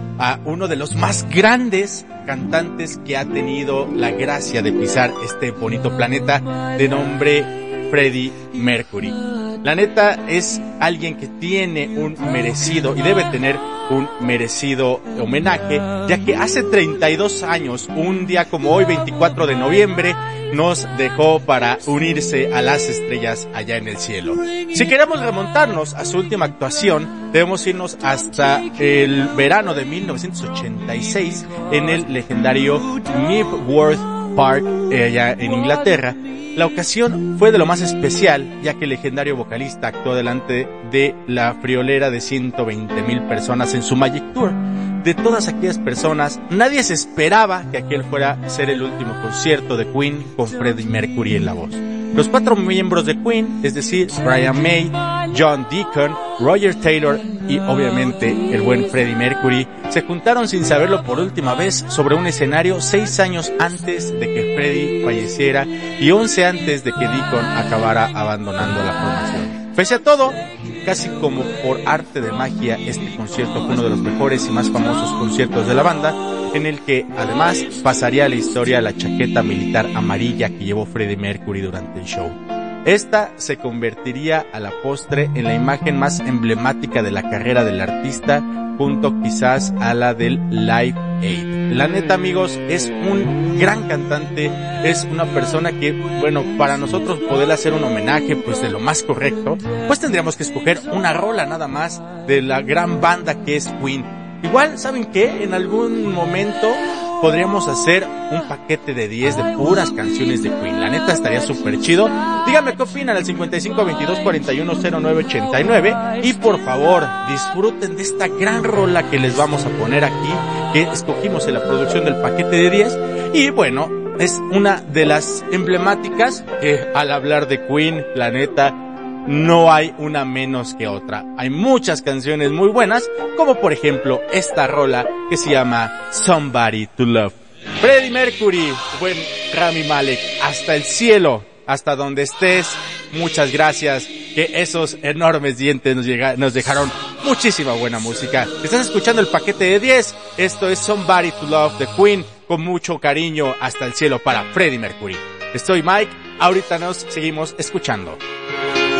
a uno de los más grandes cantantes que ha tenido la gracia de pisar este bonito planeta de nombre Freddie Mercury. La neta es alguien que tiene un merecido y debe tener un merecido homenaje, ya que hace 32 años, un día como hoy, 24 de noviembre, nos dejó para unirse a las estrellas allá en el cielo. Si queremos remontarnos a su última actuación, debemos irnos hasta el verano de 1986 en el legendario Knebworth Park eh, allá en Inglaterra. La ocasión fue de lo más especial, ya que el legendario vocalista actuó delante de la friolera de 120 mil personas en su Magic Tour. De todas aquellas personas, nadie se esperaba que aquel fuera ser el último concierto de Queen con Freddie Mercury en la voz. Los cuatro miembros de Queen, es decir, Brian May, John Deacon, Roger Taylor y obviamente el buen Freddie Mercury, se juntaron sin saberlo por última vez sobre un escenario seis años antes de que Freddie falleciera y once antes de que Deacon acabara abandonando la formación. Pese a todo, casi como por arte de magia, este concierto fue uno de los mejores y más famosos conciertos de la banda, en el que además pasaría a la historia la chaqueta militar amarilla que llevó Freddie Mercury durante el show. Esta se convertiría a la postre en la imagen más emblemática de la carrera del artista, junto quizás a la del Live Aid. La neta, amigos, es un gran cantante, es una persona que, bueno, para nosotros poder hacer un homenaje, pues de lo más correcto, pues tendríamos que escoger una rola nada más de la gran banda que es Queen. Igual, ¿saben qué? En algún momento podríamos hacer un paquete de 10 de puras canciones de Queen. La neta estaría súper chido. Dígame qué opinan al 55 22 41 09 89 y por favor disfruten de esta gran rola que les vamos a poner aquí que escogimos en la producción del paquete de 10 y bueno, es una de las emblemáticas que al hablar de Queen, la neta, no hay una menos que otra. Hay muchas canciones muy buenas, como por ejemplo esta rola que se llama Somebody to Love. Freddie Mercury, buen Rami Malek, hasta el cielo, hasta donde estés, muchas gracias, que esos enormes dientes nos, llega- nos dejaron muchísima buena música. Estás escuchando el paquete de 10, esto es Somebody to Love de Queen, con mucho cariño hasta el cielo para Freddie Mercury. Estoy Mike, ahorita nos seguimos escuchando.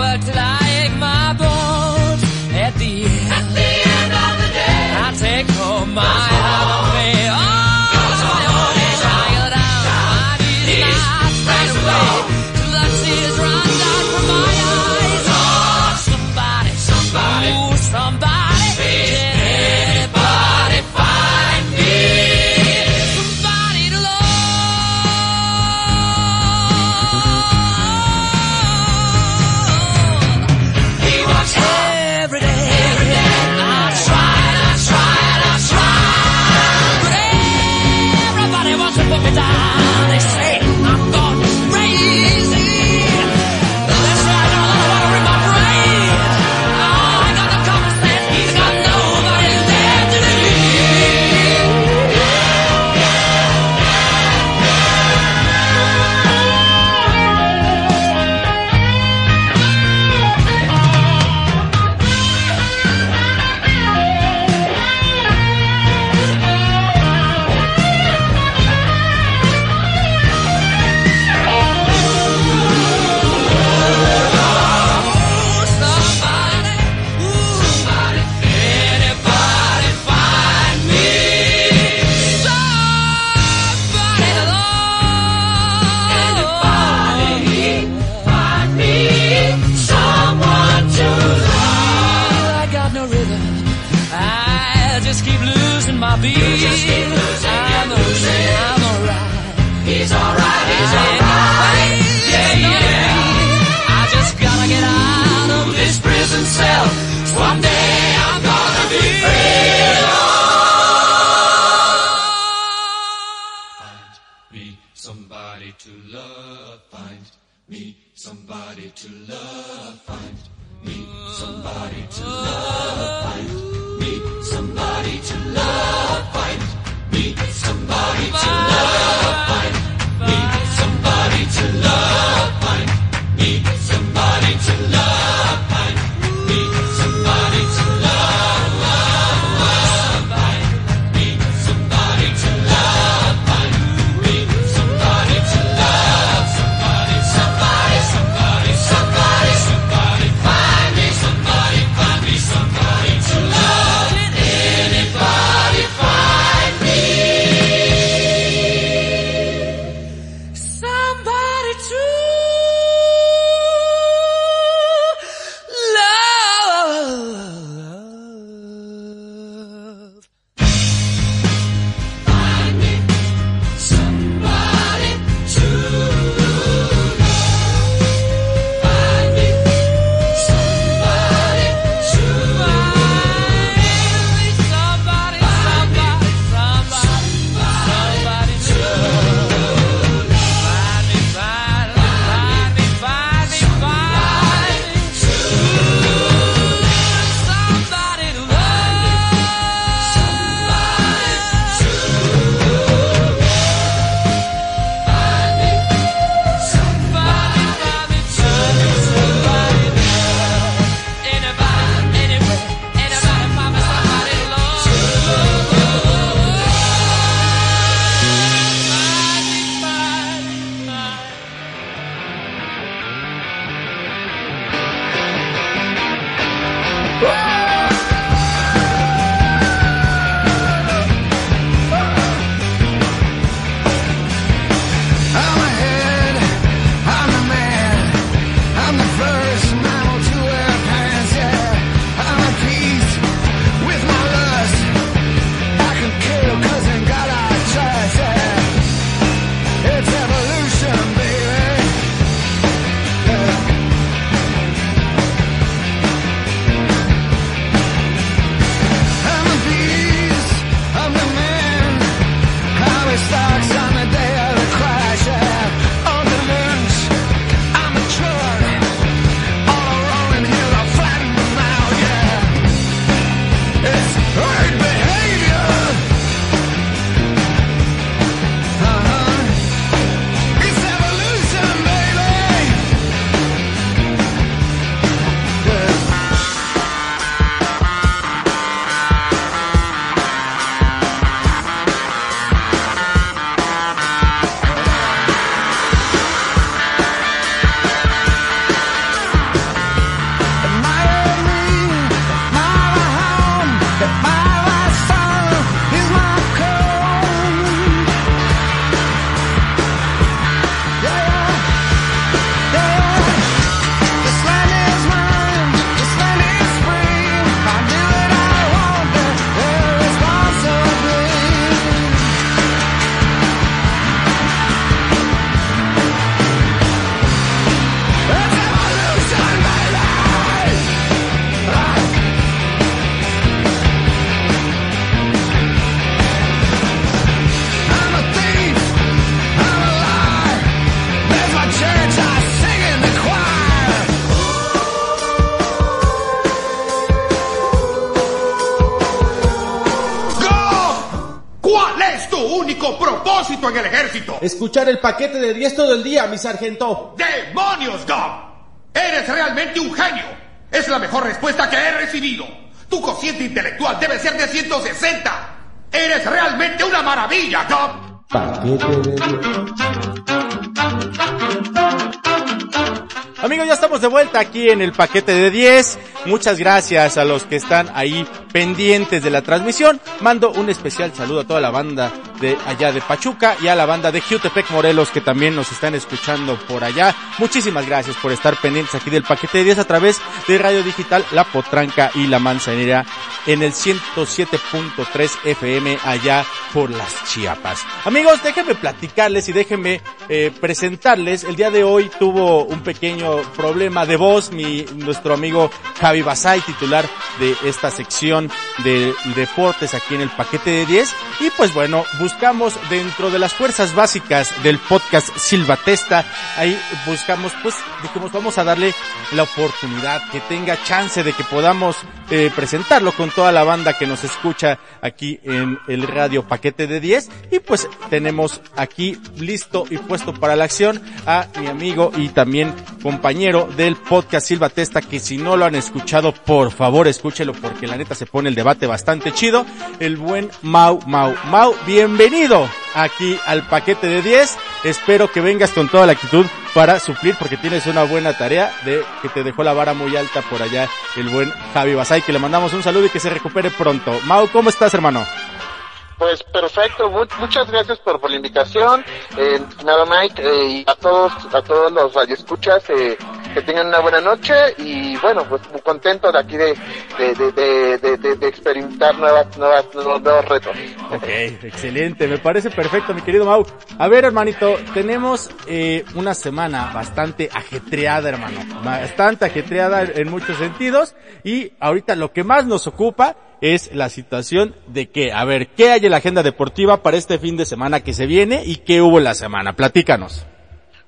worked life. En el ejército? Escuchar el paquete de 10 todo el día, mi sargento. ¡Demonios, Gob! ¡Eres realmente un genio! Es la mejor respuesta que he recibido. Tu cociente intelectual debe ser de 160. ¡Eres realmente una maravilla, Gob! Paquete de 10. Amigos, ya estamos de vuelta aquí en el paquete de 10. Muchas gracias a los que están ahí pendientes de la transmisión. Mando un especial saludo a toda la banda de allá de Pachuca y a la banda de Jutepec Morelos que también nos están escuchando por allá. Muchísimas gracias por estar pendientes aquí del paquete de 10 a través de Radio Digital La Potranca y La Manzanera en el 107.3 FM allá por las Chiapas. Amigos, déjenme platicarles y déjenme eh, presentarles. El día de hoy tuvo un pequeño problema de voz mi nuestro amigo Javi Basay, titular de esta sección de deportes aquí en el paquete de 10. Y pues bueno, dentro de las fuerzas básicas del podcast Silvatesta, ahí buscamos pues dijimos vamos a darle la oportunidad, que tenga chance de que podamos eh, presentarlo con toda la banda que nos escucha aquí en el radio paquete de 10 y pues tenemos aquí listo y puesto para la acción a mi amigo y también compañero del podcast Silva Testa que si no lo han escuchado por favor escúchelo porque la neta se pone el debate bastante chido. El buen Mau Mau. Mau bienvenido aquí al paquete de 10 espero que vengas con toda la actitud para suplir porque tienes una buena tarea de que te dejó la vara muy alta por allá el buen Javi Basay que le mandamos un saludo y que se recupere pronto. Mau ¿cómo estás hermano? Pues perfecto, mu- muchas gracias por, por la invitación, eh, nada Mike, eh, y a todos, a todos los radioescuchas, eh, que tengan una buena noche y bueno, pues muy contento de aquí de, de, de, de, de- de- de experimentar nuevas, nuevas, nuevos, nuevos retos. Ok, excelente, me parece perfecto, mi querido Mau. A ver, hermanito, tenemos eh, una semana bastante ajetreada, hermano. Bastante ajetreada en muchos sentidos. Y ahorita lo que más nos ocupa es la situación de que, a ver, ¿qué hay en la agenda deportiva para este fin de semana que se viene y qué hubo en la semana? Platícanos.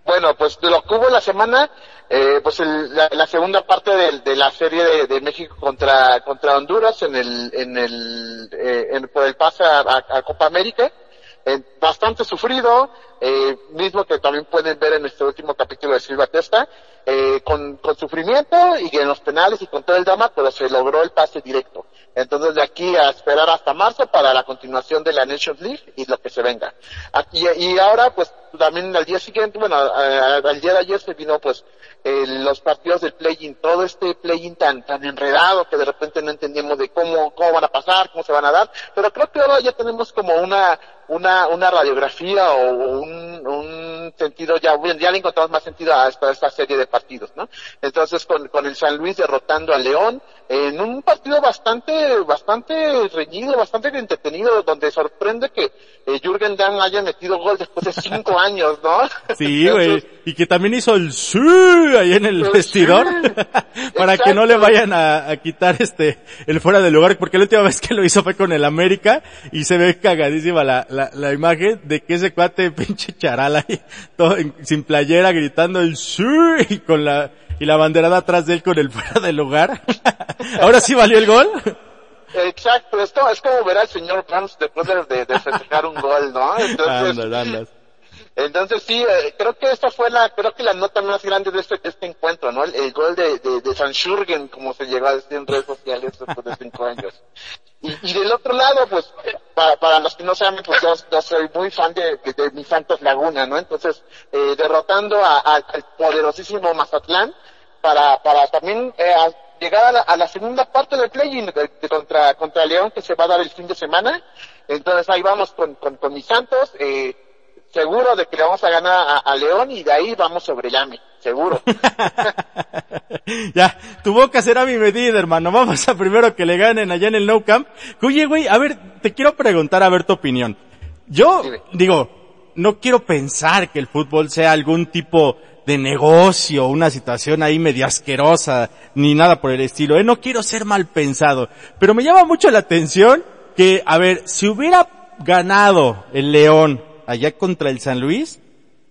Bueno, pues de lo que hubo la semana, eh, pues el- la, la segunda parte de, de la serie de, de México contra contra Honduras en el en el eh, en- por el pase a, a- Copa América, eh, bastante sufrido, eh, mismo que también pueden ver en este último capítulo de Silva Testa, eh, con, con sufrimiento y en los penales y con todo el drama, pero se logró el pase directo. Entonces de aquí a esperar hasta marzo para la continuación de la Nations League y lo que se venga. Aquí, y ahora pues también al día siguiente, bueno, al día de ayer se vino pues eh, los partidos del play-in, todo este play-in tan, tan enredado que de repente no entendíamos de cómo, cómo van a pasar, cómo se van a dar, pero creo que ahora ya tenemos como una, una, una radiografía o un, un sentido ya, bueno, ya le encontramos más sentido a esta, esta serie de partidos, ¿no? Entonces con, con el San Luis derrotando a León en un partido bastante, bastante reñido, bastante entretenido, donde sorprende que eh, Jürgen Damm haya metido gol después de cinco años, ¿no? Sí, güey. Y que también hizo el sí ahí en el El vestidor. sí. para que no le vayan a, a quitar este, el fuera de lugar. Porque la última vez que lo hizo fue con el América y se ve cagadísima la, la, la imagen de que ese cuate pinche charal ahí, todo sin playera gritando el sí y con la, y la banderada atrás de él con el fuera de lugar. Ahora sí valió el gol. Exacto, esto es como ver al señor Browns después de, de, de festejar un gol, ¿no? Entonces, Andas, andas. Entonces sí, eh, creo que esta fue la, creo que la nota más grande de este, de este encuentro, ¿no? El, gol de, de, de San Schurgen, como se llegó a decir en redes sociales después de cinco años. Y, y del otro lado, pues, para, para los que no saben, pues yo, soy muy fan de, de, de mi Santos Laguna, ¿no? Entonces, eh, derrotando a- a- al poderosísimo Mazatlán, para, para también eh, llegar a la, segunda parte del play-in de contra, contra León que se va a dar el fin de semana. Entonces ahí vamos con, con, con mis Santos, eh, seguro de que le vamos a ganar a, a León y de ahí vamos sobre el AME, seguro. ya, tu boca será mi medida, hermano. Vamos a primero que le ganen allá en el No Camp. Oye, güey, a ver, te quiero preguntar a ver tu opinión. Yo, Dime. digo, no quiero pensar que el fútbol sea algún tipo de negocio, una situación ahí medio asquerosa, ni nada por el estilo, ¿eh? No quiero ser mal pensado. Pero me llama mucho la atención que, a ver, si hubiera ganado el León allá contra el San Luis,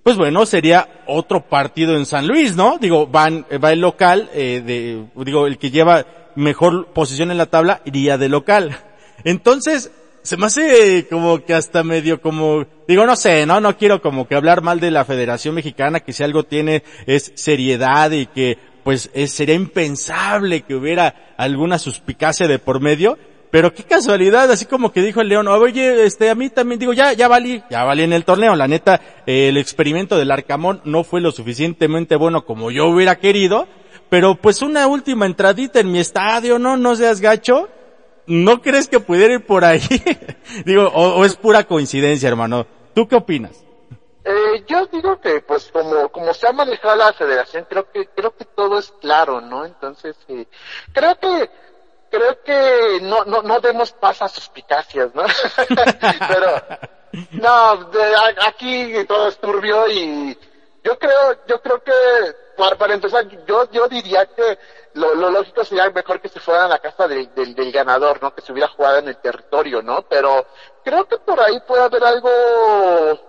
pues bueno, sería otro partido en San Luis, ¿no? Digo, van, eh, va el local, eh, de, digo, el que lleva mejor posición en la tabla iría de local. Entonces, se me hace como que hasta medio como, digo, no sé, no, no quiero como que hablar mal de la Federación Mexicana, que si algo tiene es seriedad y que pues es- sería impensable que hubiera alguna suspicacia de por medio, pero qué casualidad, así como que dijo el León, oye, este, a mí también digo, ya, ya valí, ya valí en el torneo, la neta, el experimento del Arcamón no fue lo suficientemente bueno como yo hubiera querido, pero pues una última entradita en mi estadio, no, no seas gacho, ¿no crees que pudiera ir por ahí? digo, o, o es pura coincidencia, hermano, ¿tú qué opinas? Eh, yo digo que, pues, como, como se ha manejado la federación, creo que, creo que todo es claro, ¿no? Entonces, eh, creo que, creo que no, no, no demos paso a suspicacias, ¿no? Pero, no, aquí todo es turbio y yo creo, yo creo que, para, para empezar, yo, yo diría que lo, lo lógico sería mejor que se fuera a la casa del, del, del ganador, ¿no? Que se hubiera jugado en el territorio, ¿no? Pero creo que por ahí puede haber algo,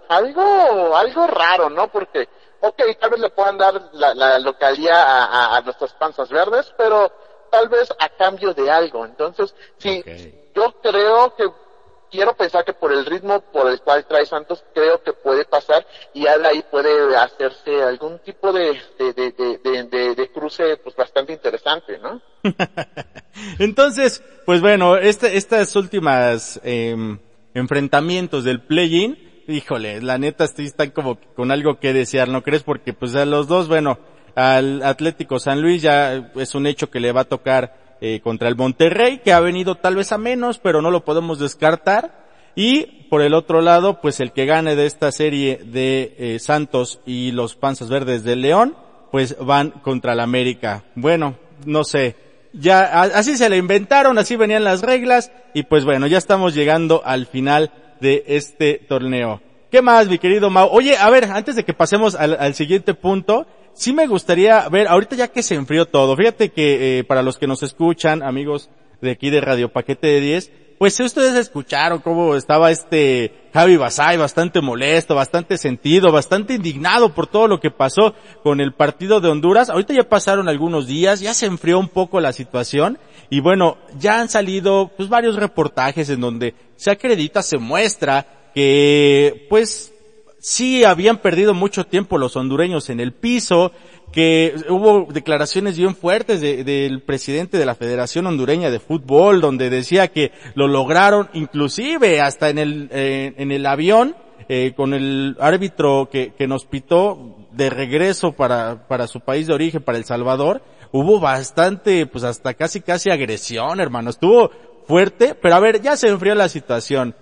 algo, algo raro, ¿no? Porque, ok, tal vez le puedan dar la, la localía a, a, a nuestras panzas verdes, pero tal vez a cambio de algo. Entonces, sí, yo creo que quiero pensar que por el ritmo por el cual trae Santos, creo que puede pasar y ya de ahí puede hacerse algún tipo de, de, de, de, cruce pues bastante interesante, ¿no? Entonces, pues bueno, este, estas últimas em, enfrentamientos del play-in, híjole, la neta sí están como con algo que desear, ¿no crees? Porque pues a los dos, bueno, al Atlético San Luis ya es un hecho que le va a tocar eh, contra el Monterrey, que ha venido tal vez a menos, pero no lo podemos descartar. Y por el otro lado, pues el que gane de esta serie de eh, Santos y los Panzas Verdes del León, pues van contra la América. Bueno, no sé. Ya, así se le inventaron, así venían las reglas, y pues bueno, ya estamos llegando al final de este torneo. ¿Qué más, mi querido Mau? Oye, a ver, antes de que pasemos al, al siguiente punto, sí me gustaría ver, ahorita ya que se enfrió todo, fíjate que eh, para los que nos escuchan, amigos de aquí de Radio Paquete de 10, pues si ustedes escucharon cómo estaba este Javi Basay bastante molesto, bastante sentido, bastante indignado por todo lo que pasó con el partido de Honduras. Ahorita ya pasaron algunos días, ya se enfrió un poco la situación y bueno, ya han salido pues varios reportajes en donde se acredita, se muestra que pues sí habían perdido mucho tiempo los hondureños en el piso, que hubo declaraciones bien fuertes de- del presidente de la Federación Hondureña de Fútbol, donde decía que lo lograron, inclusive hasta en el, eh, en el avión, eh, con el árbitro que, que nos pitó de regreso para, para su país de origen, para El Salvador, hubo bastante, pues hasta casi casi agresión, hermano. Estuvo fuerte, pero a ver, ya se enfrió la situación.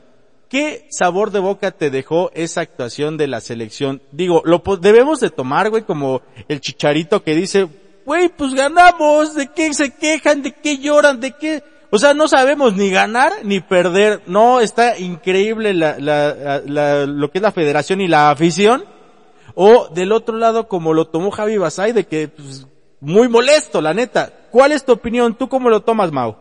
¿Qué sabor de boca te dejó esa actuación de la selección? Digo, lo debemos de tomar, güey, como el chicharito que dice, güey, pues ganamos, ¿de qué se quejan? ¿De qué lloran? ¿De qué? O sea, no sabemos ni ganar ni perder. No, está increíble la, la, la- lo que es la federación y la afición. O del otro lado, como lo tomó Javi Basay, de que, pues, muy molesto, la neta. ¿Cuál es tu opinión? ¿Tú cómo lo tomas, Mau?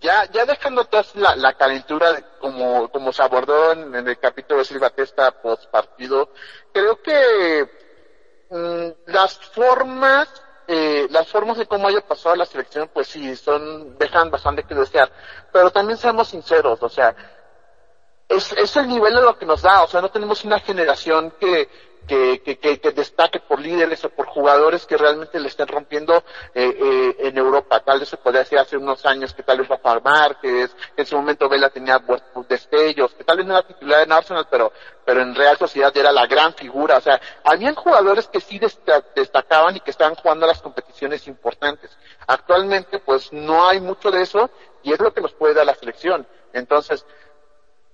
Ya, ya dejando atrás la, la calentura como, como se abordó en, en el capítulo de Silva Testa post partido, creo que mm, las formas, eh, las formas de cómo haya pasado la selección, pues sí, son, dejan bastante que desear. Pero también seamos sinceros, o sea, es, es el nivel de lo que nos da, o sea, no tenemos una generación que, que, que, que, que destaque por líderes o por jugadores que realmente le estén rompiendo eh, eh, en Europa. Tal vez se podría decir hace unos años que tal vez Rafa Márquez, que en su momento Vela tenía destellos, que tal vez no era titular en Arsenal, pero, pero en Real Sociedad era la gran figura. O sea, habían jugadores que sí desta- destacaban y que estaban jugando a las competiciones importantes. Actualmente, pues no hay mucho de eso y es lo que nos puede dar la selección. Entonces,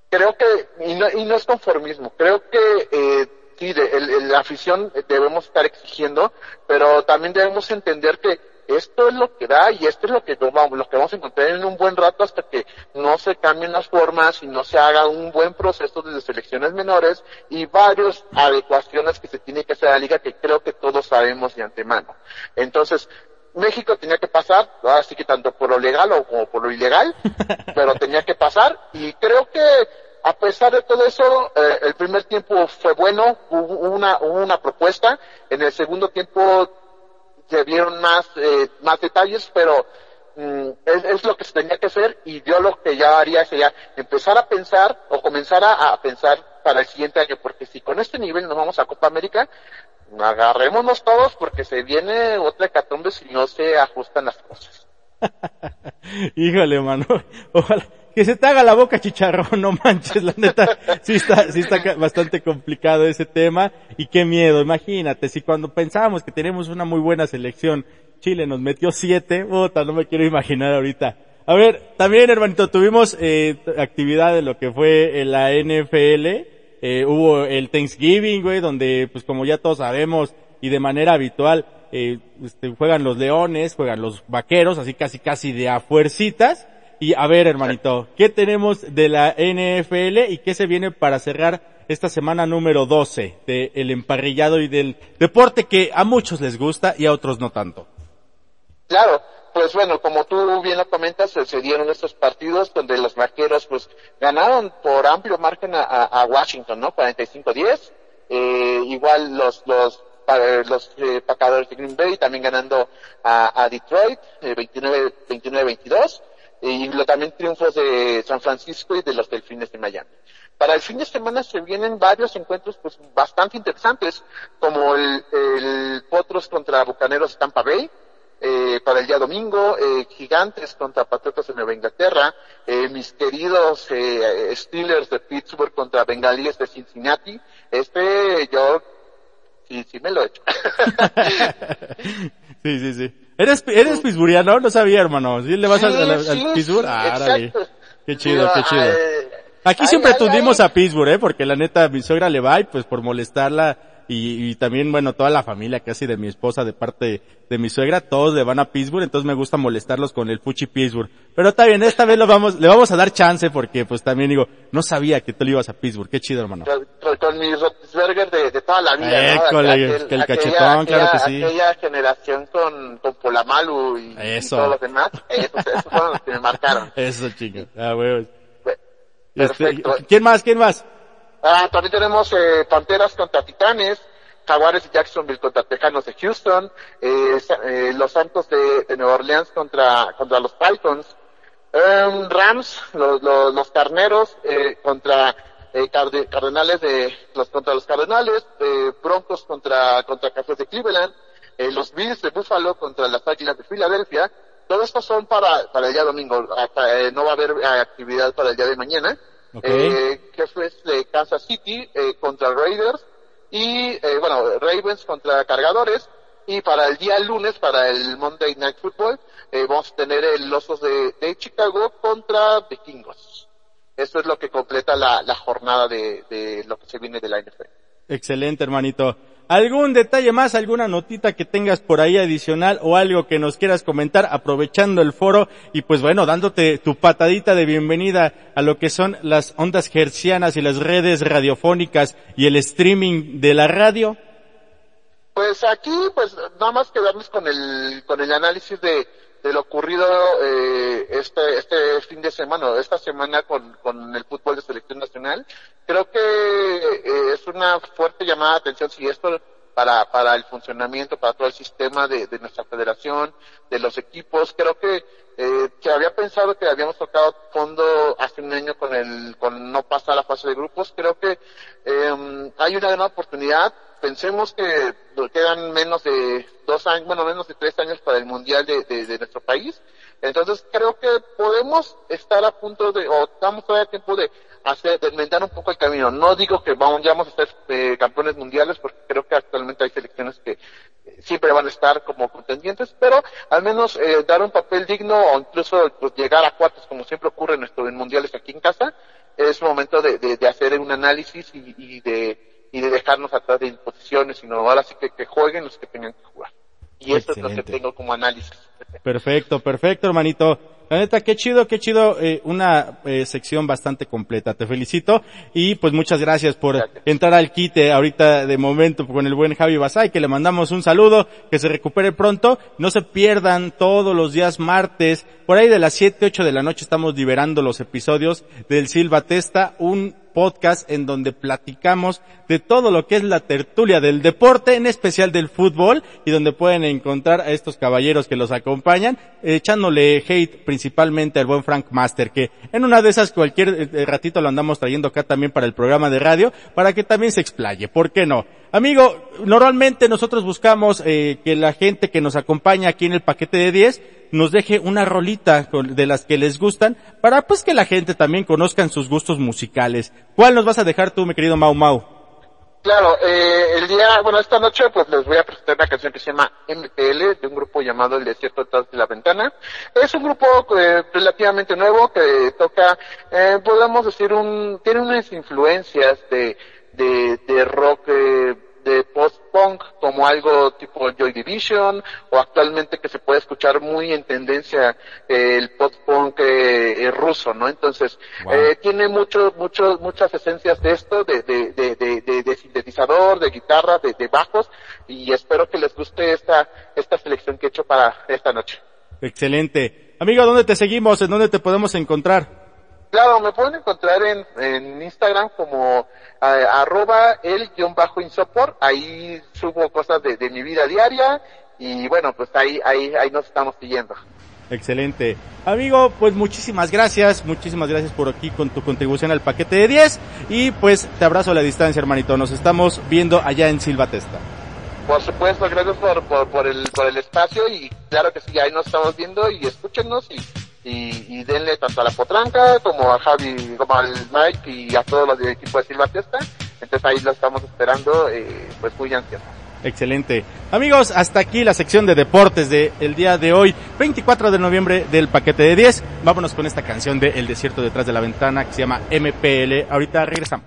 creo que, y no, y no es conformismo, creo que eh, sí, de, el- el- la afición debemos estar exigiendo, pero también debemos entender que esto es lo que da y esto es lo que vamos, lo que vamos a encontrar en un buen rato hasta que no se cambien las formas y no se haga un buen proceso desde selecciones menores y varias adecuaciones que se tiene que hacer a la liga que creo que todos sabemos de antemano. Entonces, México tenía que pasar, así que tanto por lo legal o como por lo ilegal, pero tenía que pasar y creo que a pesar de todo eso, eh, el primer tiempo fue bueno, hubo una, hubo una propuesta, en el segundo tiempo se vieron más, eh, más detalles, pero mm, es, lo que se tenía que hacer y yo lo que ya haría sería empezar a pensar o comenzar a, a pensar para el siguiente año, porque si con este nivel nos vamos a Copa América, agarrémonos todos porque se viene otra hecatombe si no se ajustan las cosas. Híjole, mano. Ojalá que se te haga la boca chicharrón, no manches, la neta. Sí está, sí está bastante complicado ese tema. Y qué miedo, imagínate, si cuando pensábamos que tenemos una muy buena selección, Chile nos metió siete, puta, no me quiero imaginar ahorita. A ver, también hermanito, tuvimos eh, actividad de lo que fue la NFL. Eh, hubo el Thanksgiving, güey, donde, pues como ya todos sabemos, y de manera habitual, eh, este, juegan los leones, juegan los vaqueros, así casi casi de a fuercitas. Y a ver, hermanito, ¿qué tenemos de la NFL y qué se viene para cerrar esta semana número 12 del emparrillado y del deporte que a muchos les gusta y a otros no tanto? Claro, pues bueno, como tú bien lo comentas, se, dieron estos partidos donde los vaqueros pues ganaron por amplio margen a, Washington, ¿no? 45-10. Eh, igual los, los, pa- los eh, pacadores de Green Bay también ganando a, Detroit, eh, 29 29-22. Y lo, también triunfos de San Francisco y de los Delfines de Miami. Para el fin de semana se vienen varios encuentros pues bastante interesantes, como el, el Potros contra Bucaneros de Tampa Bay, eh, para el día domingo, eh, Gigantes contra Patriotas de Nueva Inglaterra, eh, mis queridos eh, Steelers de Pittsburgh contra Bengalíes de Cincinnati. Este yo sí, sí me lo he hecho. Sí, sí, sí. ¿Eres, eres pisburiano? No sabía, hermano. ¿Sí le vas a- Sí, a la- al Pittsburgh? Ah. Qué chido, qué chido. eh, Aquí ay, siempre ay, tundimos ay. a Pittsburgh, ¿eh? Porque la neta, mi suegra le va y pues por molestarla y, y también, bueno, toda la familia casi de mi esposa de parte de mi suegra, todos le van a Pittsburgh, entonces me gusta molestarlos con el Fuchi Pittsburgh. Pero está bien, esta vez lo vamos, le vamos a dar chance porque pues también digo, no sabía que tú le ibas a Pittsburgh. Qué chido, hermano. con, con- con mi Roethlisberger de, de toda la vida, ¿no? École, Aquel- que el aquella- cachetón, claro que sí. Aquella generación con, con Polamalu y, y todos los demás, esos, esos fueron los que me marcaron. Eso, chico. Ah, huevos. Perfecto. Este, ¿Quién más? ¿Quién más? Ah, también tenemos eh, Panteras contra Titanes, Jaguares de Jacksonville contra Tejanos de Houston, eh, eh, los Santos de, de Nueva Orleans contra, contra los Falcons, em, Rams, los, los, los Carneros eh, contra eh, Carde- Cardenales de los contra los Cardenales, eh, Broncos contra contra Cafés de Cleveland, eh, los Bills de Buffalo contra las Águilas de Filadelfia. Todos estos son para para el día domingo. Hasta, eh, no va a haber eh, actividad para el día de mañana. Ok. Eh, Jefes de Kansas City eh, contra Raiders y eh, bueno Ravens contra Cargadores y para el día lunes para el Monday Night Football eh, vamos a tener el Osos de, de Chicago contra Vikingos. Eso es lo que completa la, la jornada de, de lo que se viene de la NFL. Excelente, hermanito. ¿Algún detalle más, alguna notita que tengas por ahí adicional o algo que nos quieras comentar aprovechando el foro y pues bueno, dándote tu patadita de bienvenida a lo que son las ondas hercianas y las redes radiofónicas y el streaming de la radio? Pues aquí, pues nada más quedarnos con el, con el análisis de, de lo ocurrido eh, este, este fin de semana, esta semana con, con el fútbol de selección nacional. Creo que eh, es una fuerte llamada de atención si esto para, para el funcionamiento, para todo el sistema de, de nuestra federación, de los equipos. Creo que eh, se había pensado que habíamos tocado fondo hace un año con el, con no pasar la fase de grupos. Creo que eh, hay una gran oportunidad. Pensemos que quedan menos de dos años, bueno, menos de tres años para el mundial de, de, nuestro país. Entonces creo que podemos estar a punto de, o estamos todavía a tiempo de hacer, de enmendar un poco el camino. No digo que vamos, ya a ser eh, campeones mundiales, porque creo que actualmente hay selecciones que eh, siempre van a estar como contendientes, pero al menos eh, dar un papel digno o incluso pues, llegar a cuartos, como siempre ocurre en nuestros mundiales aquí en casa, es momento de, de, de hacer un análisis y, y de y de dejarnos atrás de imposiciones, sino ahora sí que, que jueguen los que tengan que jugar. Y eso es lo que tengo como análisis. Perfecto, perfecto, hermanito. La neta, qué chido, qué chido, eh, una eh, sección bastante completa. Te felicito y pues muchas gracias por entrar al quite ahorita de momento con el buen Javi Basay, que le mandamos un saludo, que se recupere pronto. No se pierdan todos los días martes, por ahí de las 7, 8 de la noche estamos liberando los episodios del Silva Testa, un podcast en donde platicamos de todo lo que es la tertulia del deporte, en especial del fútbol, y donde pueden encontrar a estos caballeros que los acompañan, echándole hate principalmente al buen Frank Master, que en una de esas cualquier eh, ratito lo andamos trayendo acá también para el programa de radio, para que también se explaye, ¿por qué no? Amigo, normalmente nosotros buscamos eh, que la gente que nos acompaña aquí en el paquete de 10 nos deje una rolita de las que les gustan para pues que la gente también conozcan sus gustos musicales. ¿Cuál nos vas a dejar tú, mi querido Mau Mau? Claro, eh, el día, bueno, esta noche pues les voy a presentar una canción que se llama MPL de un grupo llamado El Desierto Detrás de la Ventana. Es un grupo eh, relativamente nuevo que toca, eh, podemos decir, un, tiene unas influencias de, de, de rock, eh, de post-punk como algo tipo Joy Division o actualmente que se puede escuchar muy en tendencia eh, el post-punk eh, eh, ruso, ¿no? Entonces, eh, tiene mucho, mucho, muchas esencias de esto, de, de, de, de, de- de sintetizador, de guitarra, de, de bajos y espero que les guste esta, esta selección que he hecho para esta noche. Excelente. Amigo, ¿dónde te seguimos? ¿En dónde te podemos encontrar? Claro, me pueden encontrar en, en Instagram como eh, arroba el guion bajo insopor. Ahí subo cosas de, de mi vida diaria y bueno, pues ahí, ahí, ahí nos estamos siguiendo. Excelente. Amigo, pues muchísimas gracias, muchísimas gracias por aquí con tu contribución al paquete de 10 y pues te abrazo a la distancia, hermanito. Nos estamos viendo allá en Silva Testa. Por supuesto, gracias por, por, por el, por el espacio y claro que sí, ahí nos estamos viendo y escúchenos y, y, y denle tanto a la potranca como a Javi, como al Mike y a todos los del equipo de Silva Testa. Entonces ahí lo estamos esperando, eh, pues muy ansiosos. Excelente. Amigos, hasta aquí la sección de deportes de el día de hoy, 24 de noviembre del paquete de 10. Vámonos con esta canción de El desierto detrás de la ventana que se llama MPL. Ahorita regresamos.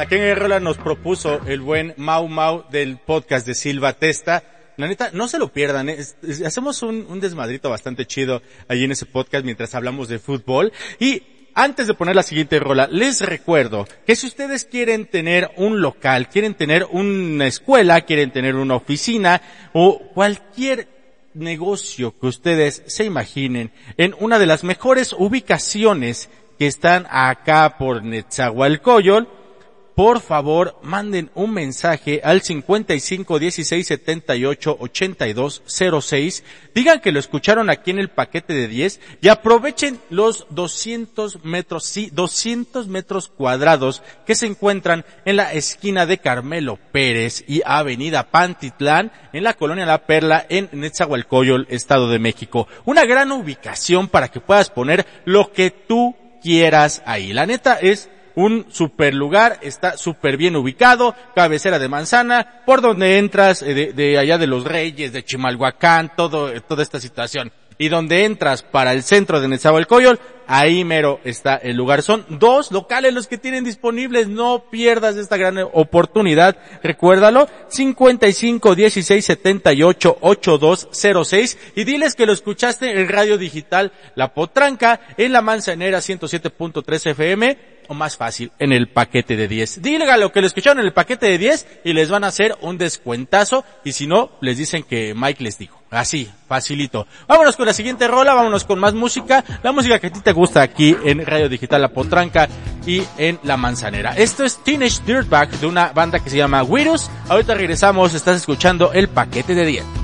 Rola, qué rola nos propuso el buen Mau Mau del podcast de Silva Testa. La neta, no se lo pierdan, ¿eh? Hacemos un, un desmadrito bastante chido allí en ese podcast mientras hablamos de fútbol. Y antes de poner la siguiente rola, les recuerdo que si ustedes quieren tener un local, quieren tener una escuela, quieren tener una oficina o cualquier negocio que ustedes se imaginen en una de las mejores ubicaciones que están acá por Netzahualcoyol, por favor manden un mensaje al 55 16 78 82 06. Digan que lo escucharon aquí en el paquete de 10 y aprovechen los 200 metros, sí, 200 metros cuadrados que se encuentran en la esquina de Carmelo Pérez y Avenida Pantitlán en la colonia La Perla en Netzahualcoyol, Estado de México. Una gran ubicación para que puedas poner lo que tú quieras ahí. La neta es un super lugar, está súper bien ubicado, cabecera de manzana, por donde entras eh, de, de allá de los Reyes, de Chimalhuacán, todo, eh, toda esta situación. Y donde entras para el centro de Nezahualcóyol, ahí mero está el lugar. Son dos locales los que tienen disponibles, no pierdas esta gran oportunidad, recuérdalo, 55 16 78 8206 y diles que lo escuchaste en Radio Digital La Potranca, en la Manzanera 107.3 FM, o más fácil, en el paquete de 10. Dígalo que lo escucharon en el paquete de 10 y les van a hacer un descuentazo y si no, les dicen que Mike les dijo. Así, facilito. Vámonos con la siguiente rola, vámonos con más música, la música que a ti te gusta aquí en Radio Digital La Potranca y en La Manzanera. Esto es Teenage Dirtbag de una banda que se llama Virus. Ahorita regresamos, estás escuchando el paquete de 10.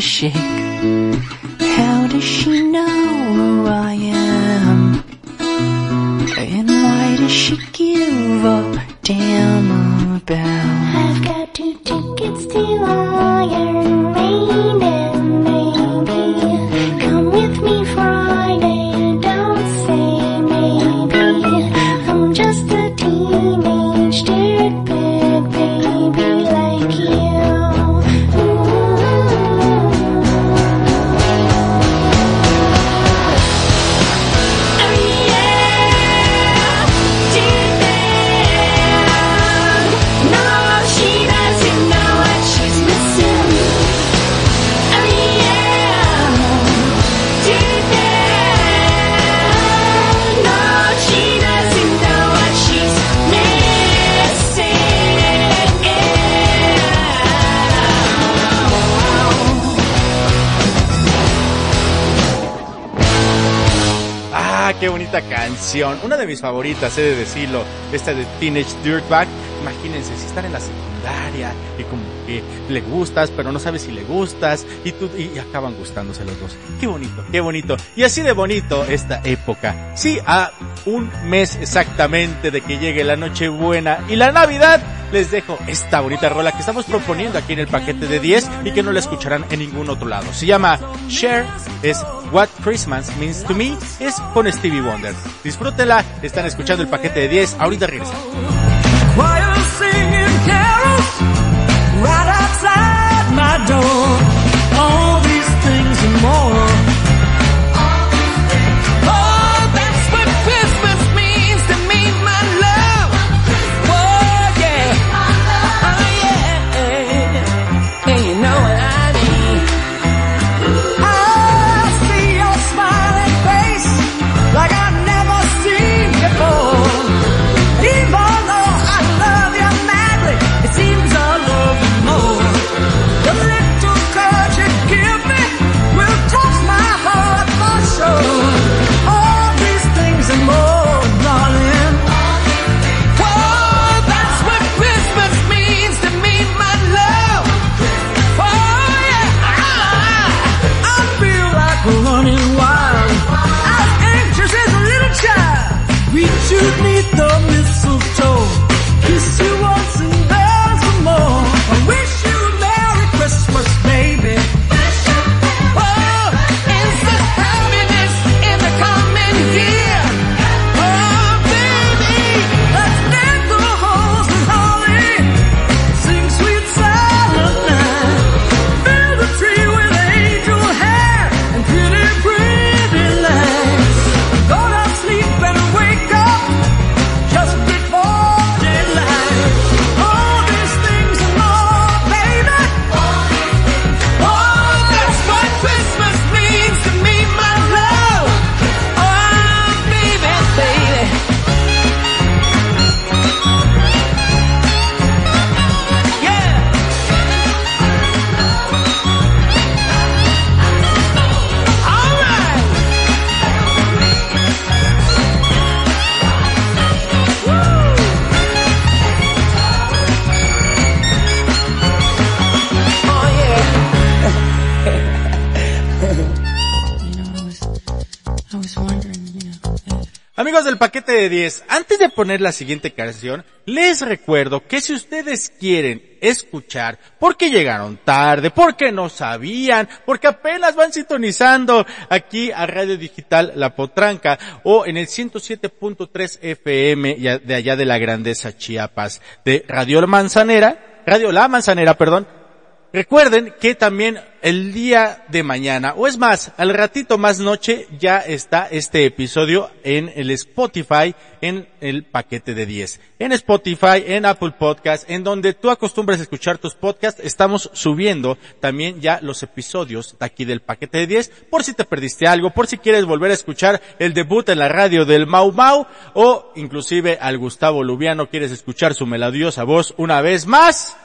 Starts to mis favoritas, he de decirlo. Esta de Teenage Dirtbag. Imagínense, si están en la secundaria y como que le gustas, pero no sabes si le gustas y, tú, y, y acaban gustándose los dos. Qué bonito, qué bonito. Y así de bonito esta época. Sí, a un mes exactamente de que llegue la Nochebuena y la Navidad, les dejo esta bonita rola que estamos proponiendo aquí en el paquete de 10 y que no la escucharán en ningún otro lado. Se llama Share, es What Christmas Means to Me, es con Stevie Wonder. Disfrútela, están escuchando el paquete de 10, ahorita regresamos. De 10, antes de poner la siguiente canción, les recuerdo que si ustedes quieren escuchar porque llegaron tarde, porque no sabían, porque apenas van sintonizando aquí a Radio Digital La Potranca o en el 107.3 FM de allá de la Grandeza Chiapas de Radio Manzanera, Radio La Manzanera, perdón, Recuerden que también el día de mañana, o es más, al ratito más noche, ya está este episodio en el Spotify, en el paquete de 10. En Spotify, en Apple Podcast, en donde tú acostumbras escuchar tus podcasts, estamos subiendo también ya los episodios de aquí del paquete de 10, por si te perdiste algo, por si quieres volver a escuchar el debut en la radio del Mau Mau, o inclusive al Gustavo Lubiano quieres escuchar su melodiosa voz una vez más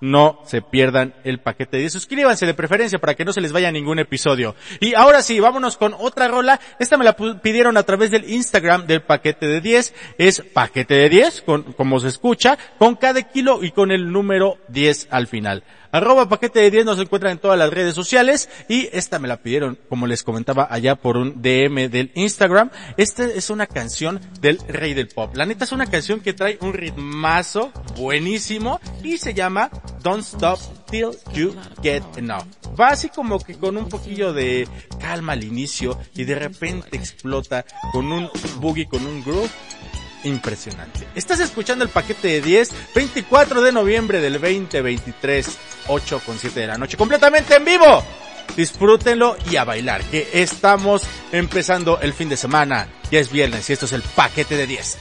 no se pierdan el paquete de 10. Suscríbanse de preferencia para que no se les vaya ningún episodio. Y ahora sí, vámonos con otra rola. Esta me la pidieron a través del Instagram del paquete de 10. Es paquete de 10, con, como se escucha, con cada kilo y con el número 10 al final. Arroba paquete de 10 nos encuentran en todas las redes sociales y esta me la pidieron, como les comentaba allá por un DM del Instagram. Esta es una canción del rey del pop. La neta es una canción que trae un ritmazo buenísimo y se llama Don't Stop Till You Get Enough. Va así como que con un poquillo de calma al inicio y de repente explota con un boogie, con un groove impresionante. Estás escuchando el paquete de 10, 24 de noviembre del 2023, 8 con 7 de la noche, completamente en vivo. Disfrútenlo y a bailar, que estamos empezando el fin de semana. Ya es viernes y esto es el paquete de 10.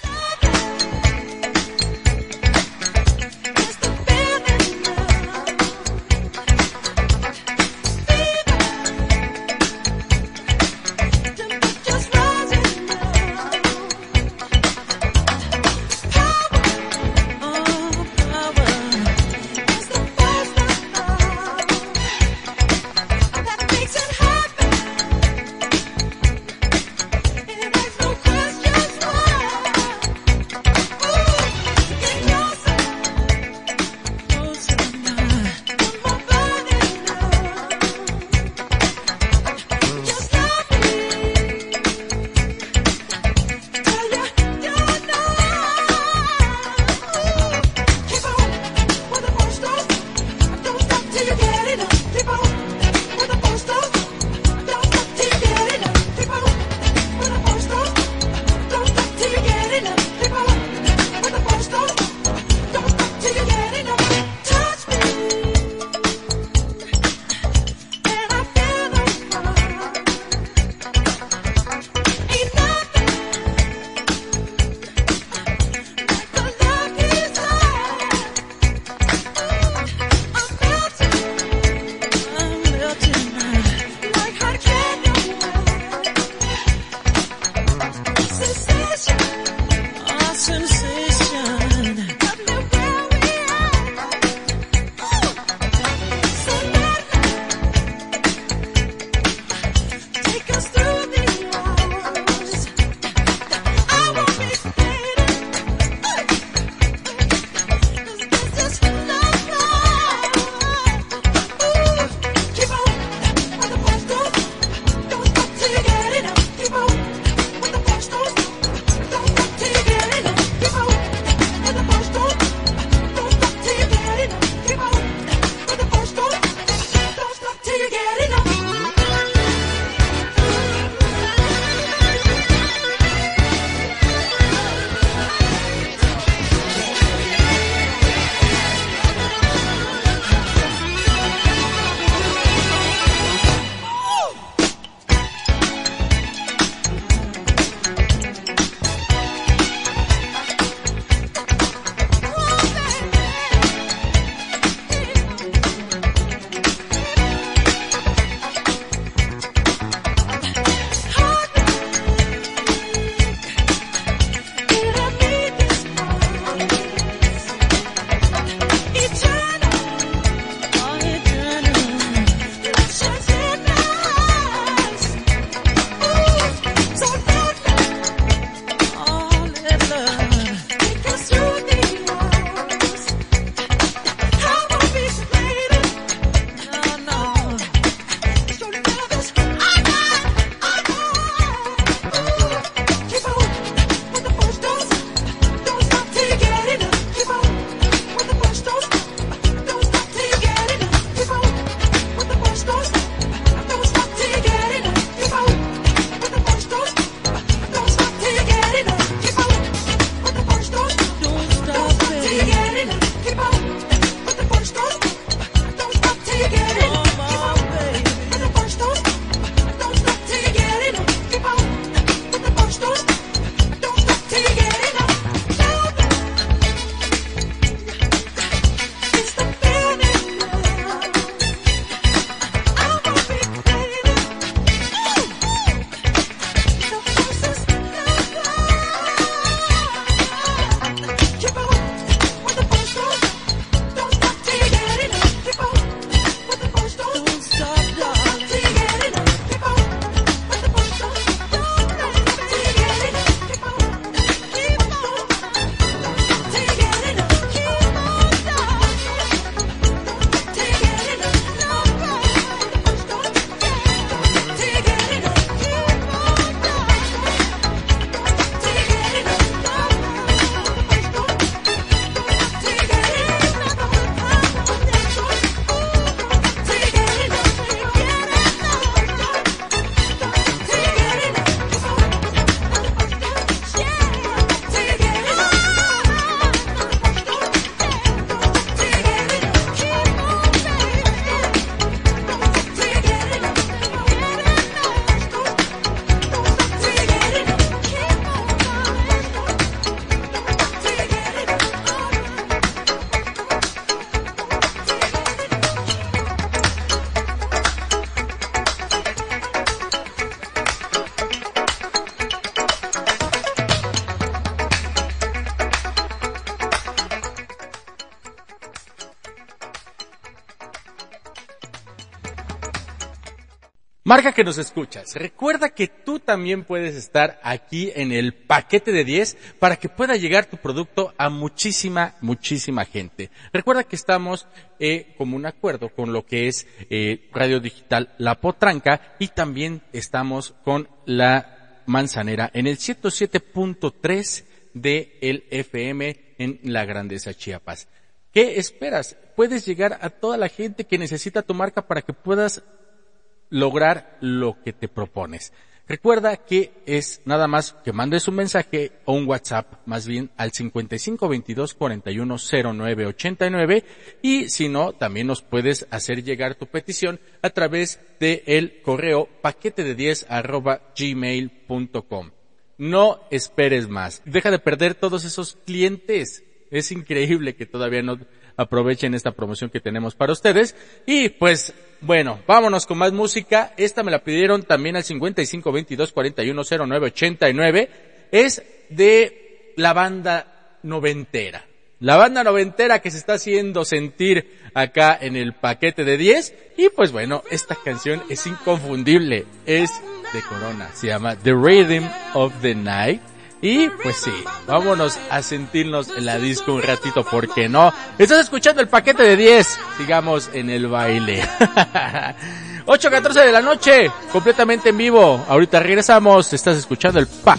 Marca que nos escuchas. Recuerda que tú también puedes estar aquí en el paquete de 10 para que pueda llegar tu producto a muchísima, muchísima gente. Recuerda que estamos eh, como un acuerdo con lo que es eh, Radio Digital La Potranca y también estamos con la Manzanera en el 107.3 de el FM en la Grandeza Chiapas. ¿Qué esperas? Puedes llegar a toda la gente que necesita tu marca para que puedas lograr lo que te propones. Recuerda que es nada más que mandes un mensaje o un WhatsApp, más bien al 55 22 41 09 89 y si no, también nos puedes hacer llegar tu petición a través de el correo paquete de 10 arroba gmail.com. No esperes más. Deja de perder todos esos clientes. Es increíble que todavía no aprovechen esta promoción que tenemos para ustedes. Y pues, bueno, vámonos con más música. Esta me la pidieron también al 55 22 41 09 89. Es de la banda noventera. La banda noventera que se está haciendo sentir acá en el paquete de 10. Y pues bueno, esta canción es inconfundible. Es de Corona. Se llama The Rhythm of the Night. Y pues sí, vámonos a sentirnos en la disco un ratito, ¿por qué no? Estás escuchando el paquete de 10, sigamos en el baile. 8.14 de la noche, completamente en vivo. Ahorita regresamos, estás escuchando el pa.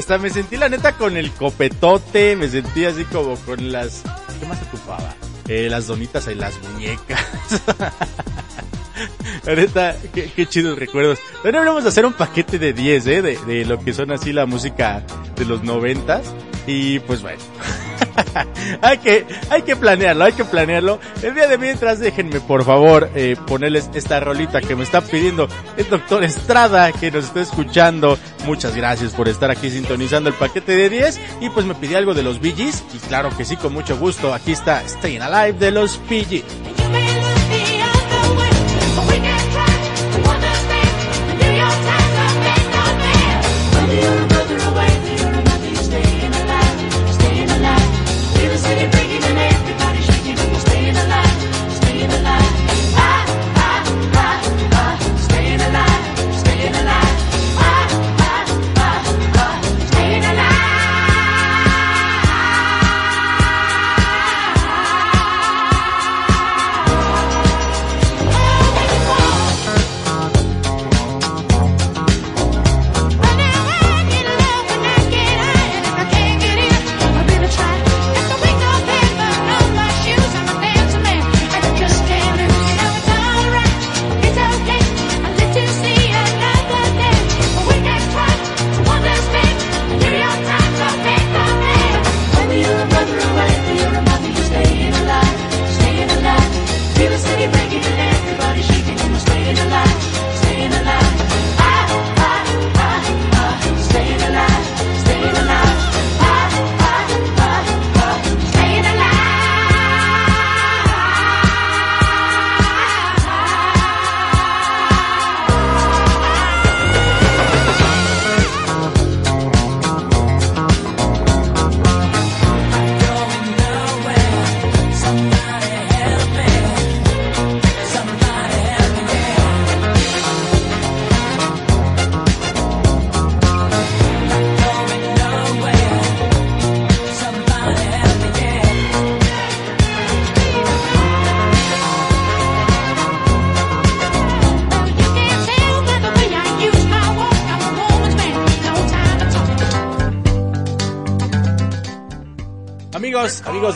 Hasta me sentí la neta con el copetote, me sentí así como con las... ¿Qué más ocupaba? Eh, las donitas y las muñecas. La neta, qué, qué chidos recuerdos. Ahora vamos a hacer un paquete de 10, ¿eh? De, de lo que son así la música de los noventas. Y pues bueno. hay que, hay que planearlo, hay que planearlo. El día de mientras déjenme por favor eh, ponerles esta rolita que me está pidiendo el doctor Estrada que nos está escuchando. Muchas gracias por estar aquí sintonizando el paquete de 10 y pues me pidió algo de los Gees y claro que sí, con mucho gusto. Aquí está Staying Alive de los Bee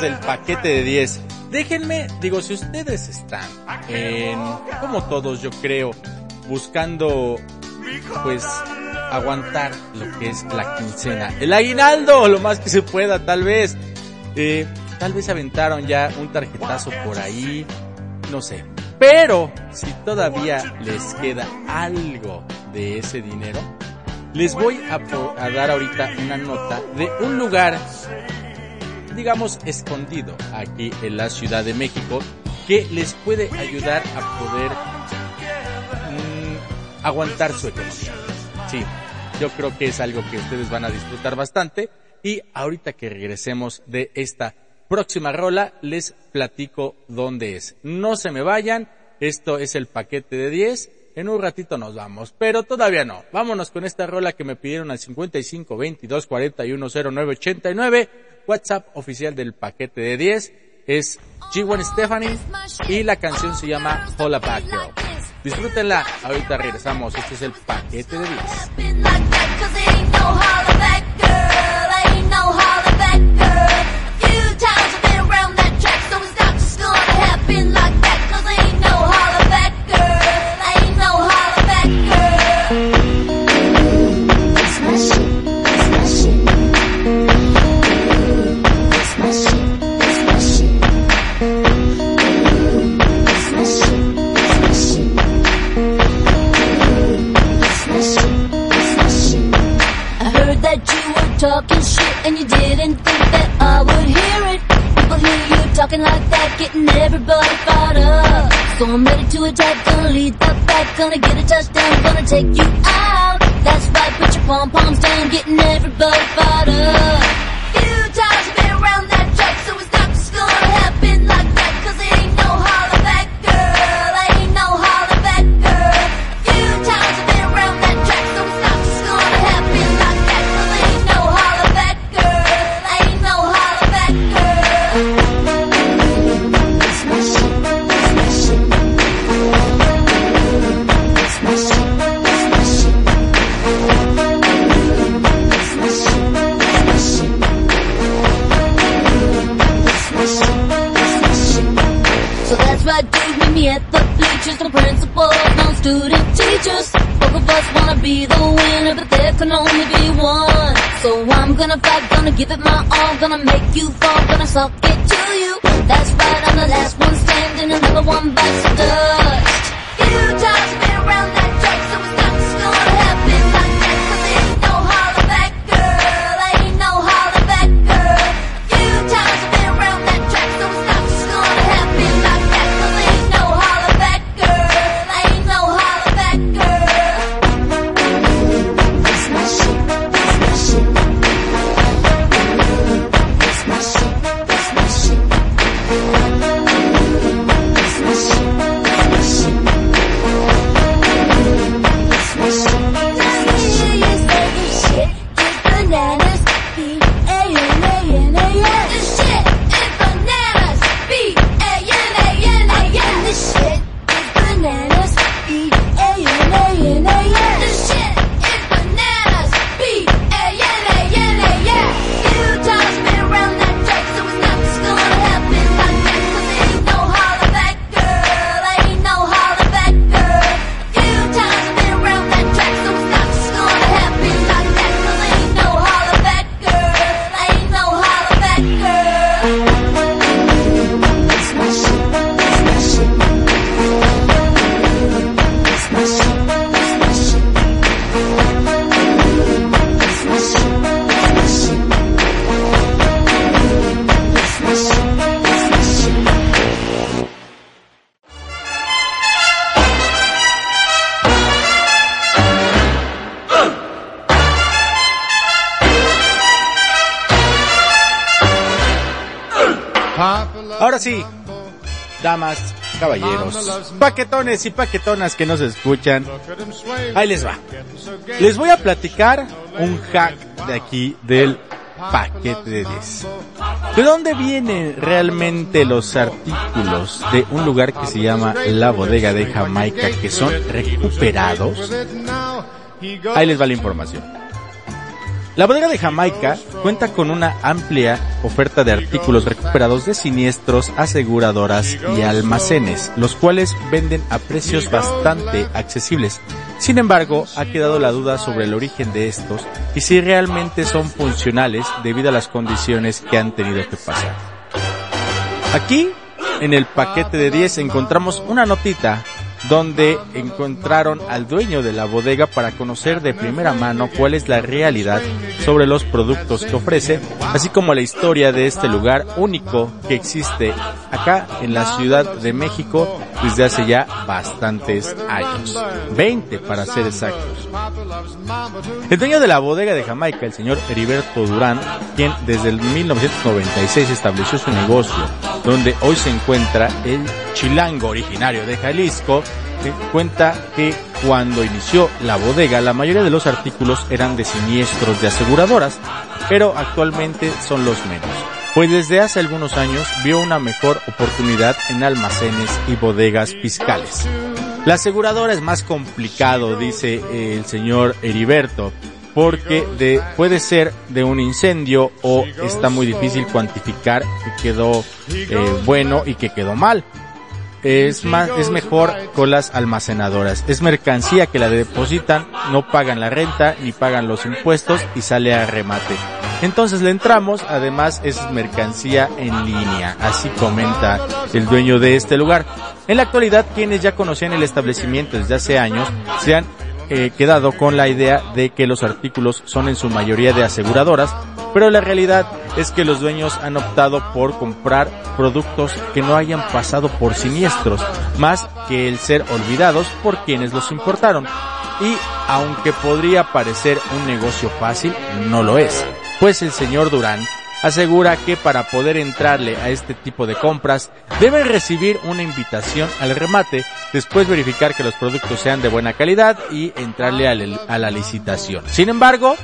Del paquete de 10, déjenme, digo, si ustedes están en, como todos yo creo, buscando, pues, aguantar lo que es la quincena, el aguinaldo, lo más que se pueda, tal vez, eh, tal vez aventaron ya un tarjetazo por ahí, no sé, pero si todavía les queda algo de ese dinero, les voy a, a dar ahorita una nota de un lugar digamos, escondido aquí en la Ciudad de México que les puede ayudar a poder mm, aguantar su economía. Sí, yo creo que es algo que ustedes van a disfrutar bastante y ahorita que regresemos de esta próxima rola les platico dónde es. No se me vayan, esto es el paquete de 10. En un ratito nos vamos, pero todavía no. Vámonos con esta rola que me pidieron al 55 22 41 09 89. WhatsApp oficial del paquete de 10 es G1 Stephanie y la canción se llama Holla Back Girl. Disfrútenla, ahorita regresamos. Este es el paquete de 10. Talking shit and you didn't think that I would hear it. People hear you talking like that, getting everybody fired up. So I'm ready to attack, gonna lead the back, gonna get a touchdown, gonna take you out. That's right, put your pom poms down, getting everybody fired up. Few forget the bleachers, the principals, no student teachers. Both of us wanna be the winner, but there can only be one. So I'm gonna fight, gonna give it my all, gonna make you fall, gonna suck it to you. That's right, I'm the last one standing, another one bites the dust. You touch me. Paquetones y paquetonas que nos escuchan, ahí les va. Les voy a platicar un hack de aquí del paquete de 10. ¿De dónde vienen realmente los artículos de un lugar que se llama la bodega de Jamaica que son recuperados? Ahí les va la información. La bodega de Jamaica cuenta con una amplia oferta de artículos recuperados de siniestros, aseguradoras y almacenes, los cuales venden a precios bastante accesibles. Sin embargo, ha quedado la duda sobre el origen de estos y si realmente son funcionales debido a las condiciones que han tenido que pasar. Aquí, en el paquete de 10, encontramos una notita donde encontraron al dueño de la bodega para conocer de primera mano cuál es la realidad sobre los productos que ofrece, así como la historia de este lugar único que existe acá en la Ciudad de México desde hace ya bastantes años. 20 para ser exactos. El dueño de la bodega de Jamaica, el señor Heriberto Durán, quien desde el 1996 estableció su negocio, donde hoy se encuentra el chilango originario de Jalisco, cuenta que cuando inició la bodega la mayoría de los artículos eran de siniestros de aseguradoras, pero actualmente son los menos. Pues desde hace algunos años vio una mejor oportunidad en almacenes y bodegas fiscales. La aseguradora es más complicado, dice el señor Heriberto, porque de, puede ser de un incendio o está muy difícil cuantificar que quedó eh, bueno y que quedó mal. Es más, es mejor con las almacenadoras. Es mercancía que la depositan, no pagan la renta ni pagan los impuestos y sale a remate. Entonces le entramos, además es mercancía en línea, así comenta el dueño de este lugar. En la actualidad, quienes ya conocían el establecimiento desde hace años, se han eh, quedado con la idea de que los artículos son en su mayoría de aseguradoras, pero la realidad es que los dueños han optado por comprar productos que no hayan pasado por siniestros, más que el ser olvidados por quienes los importaron. Y aunque podría parecer un negocio fácil, no lo es, pues el señor Durán asegura que para poder entrarle a este tipo de compras debe recibir una invitación al remate, después verificar que los productos sean de buena calidad y entrarle a la licitación. Sin embargo,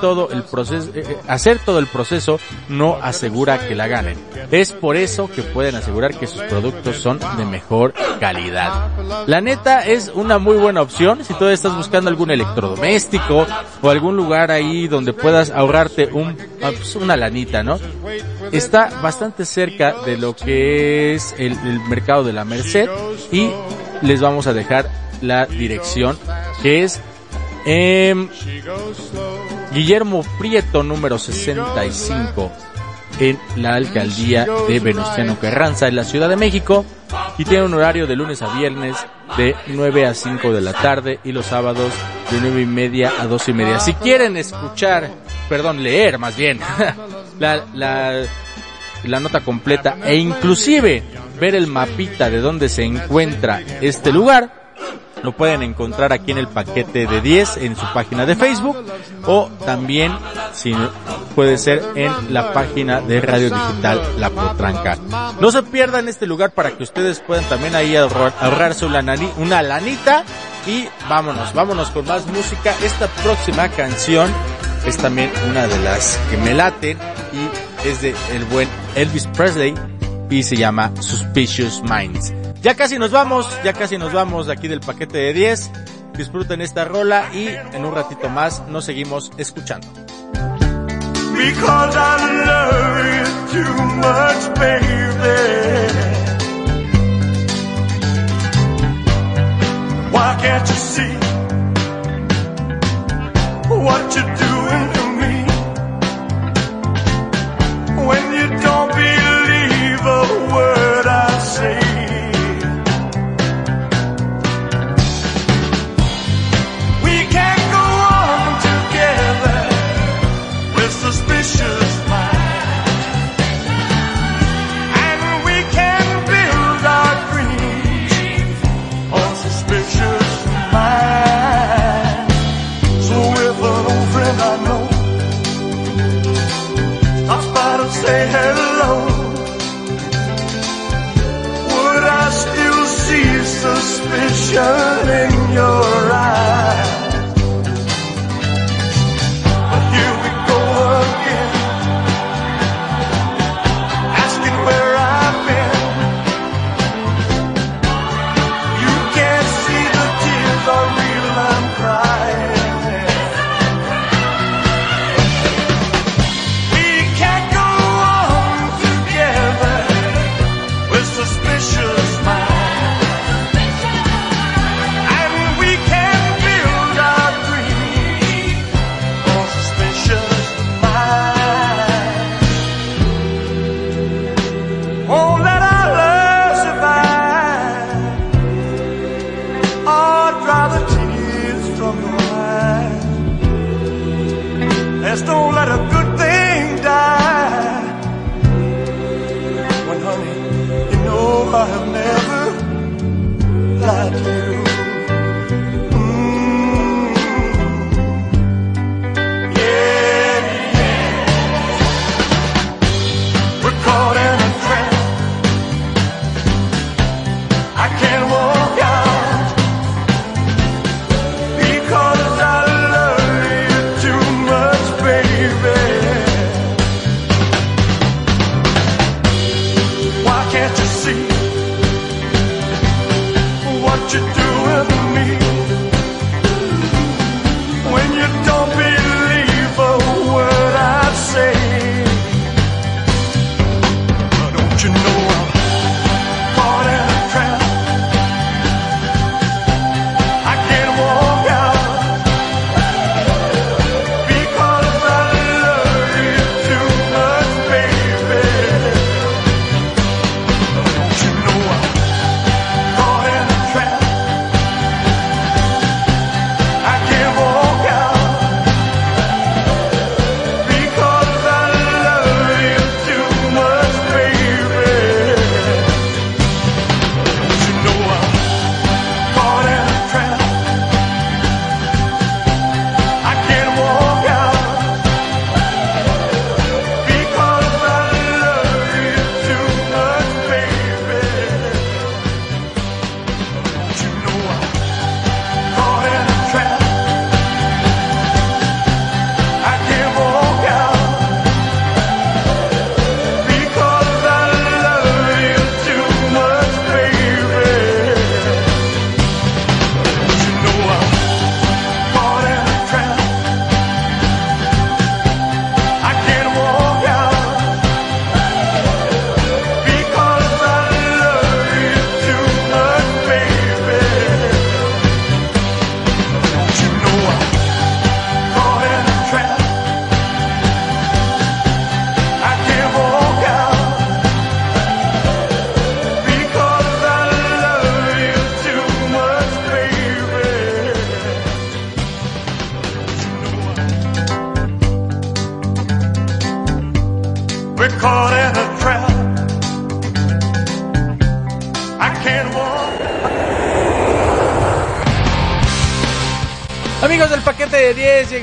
todo el proceso, eh, eh, hacer todo el proceso no asegura que la ganen. Es por eso que pueden asegurar que sus productos son de mejor calidad. La neta es una muy buena opción si todavía estás buscando algún electrodoméstico o algún lugar ahí donde puedas ahorrarte un, ah, pues, una lanita, ¿no? Está bastante cerca de lo que es el mercado de la Merced y les vamos a dejar la dirección, que es em, Guillermo Prieto, número 65, en la alcaldía de Venustiano Carranza, en la Ciudad de México, y tiene un horario de lunes a viernes de 9 a 5 de la tarde y los sábados de 9 y media a 2 y media. Si quieren escuchar, perdón, leer más bien, la, la, la nota completa e inclusive ver el mapita de dónde se encuentra este lugar, lo pueden encontrar aquí en el paquete de 10 en su página de Facebook o también si puede ser en la página de Radio Digital La Potranca. No se pierdan este lugar para que ustedes puedan también ahí ahorrar- ahorrarse una, una lanita y vámonos, vámonos con más música. Esta próxima canción es también una de las que me laten y es de el buen Elvis Presley y se llama Suspicious Minds. Ya casi nos vamos, ya casi nos vamos de aquí del paquete de 10. Disfruten esta rola y en un ratito más nos seguimos escuchando. Because I love you too much, baby. Why can't you see what you're doing to me? When you don't show.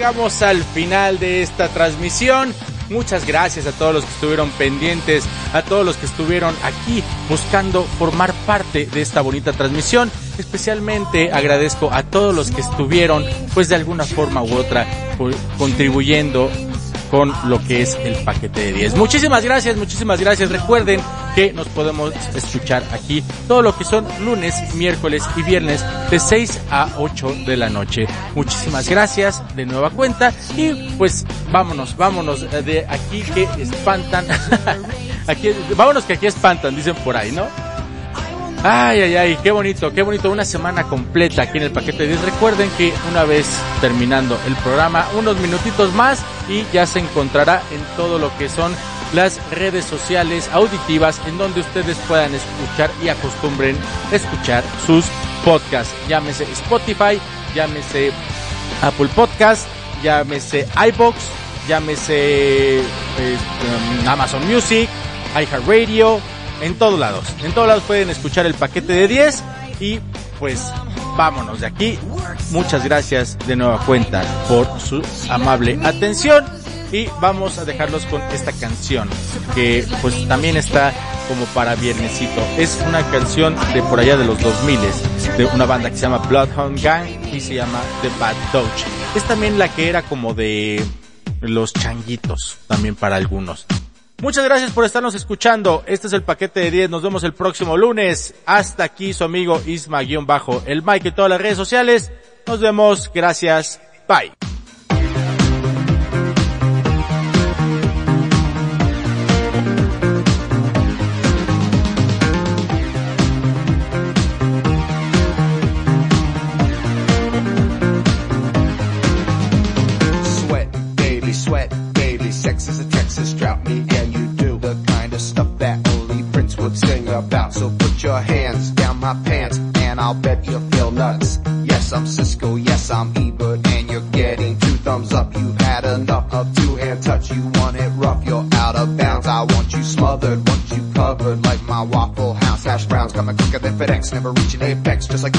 Llegamos al final de esta transmisión. Muchas gracias a todos los que estuvieron pendientes, a todos los que estuvieron aquí buscando formar parte de esta bonita transmisión. Especialmente agradezco a todos los que estuvieron, pues de alguna forma u otra, contribuyendo con lo que es el paquete de 10. Muchísimas gracias, muchísimas gracias. Recuerden que nos podemos escuchar aquí todo lo que son lunes, miércoles y viernes de 6 a 8 de la noche. Muchísimas gracias de nueva cuenta y pues vámonos, vámonos de aquí que espantan. aquí, vámonos que aquí espantan, dicen por ahí, ¿no? Ay, ay, ay, qué bonito, qué bonito, una semana completa aquí en el paquete de 10. Recuerden que una vez terminando el programa, unos minutitos más y ya se encontrará en todo lo que son las redes sociales auditivas en donde ustedes puedan escuchar y acostumbren escuchar sus podcasts. Llámese Spotify, llámese Apple Podcast, llámese iBox, llámese eh, Amazon Music, iHeartRadio, en todos lados. En todos lados pueden escuchar el paquete de 10 y pues vámonos de aquí. Muchas gracias de nueva cuenta por su amable atención y vamos a dejarlos con esta canción que pues también está como para viernesito. Es una canción de por allá de los 2000 de una banda que se llama Bloodhound Gang y se llama The Bad Doge. Es también la que era como de los changuitos también para algunos. Muchas gracias por estarnos escuchando. Este es el paquete de 10. Nos vemos el próximo lunes. Hasta aquí su amigo Isma-Bajo, el Mike y todas las redes sociales. Nos vemos. Gracias. Bye. Nuts. Yes, I'm Cisco. Yes, I'm Ebert and you're getting two thumbs up. You've had enough of two-hand touch. You want it rough. You're out of bounds. I want you smothered. Want you covered like my Waffle House hash browns. Coming quicker than FedEx. Never reaching apex. Just like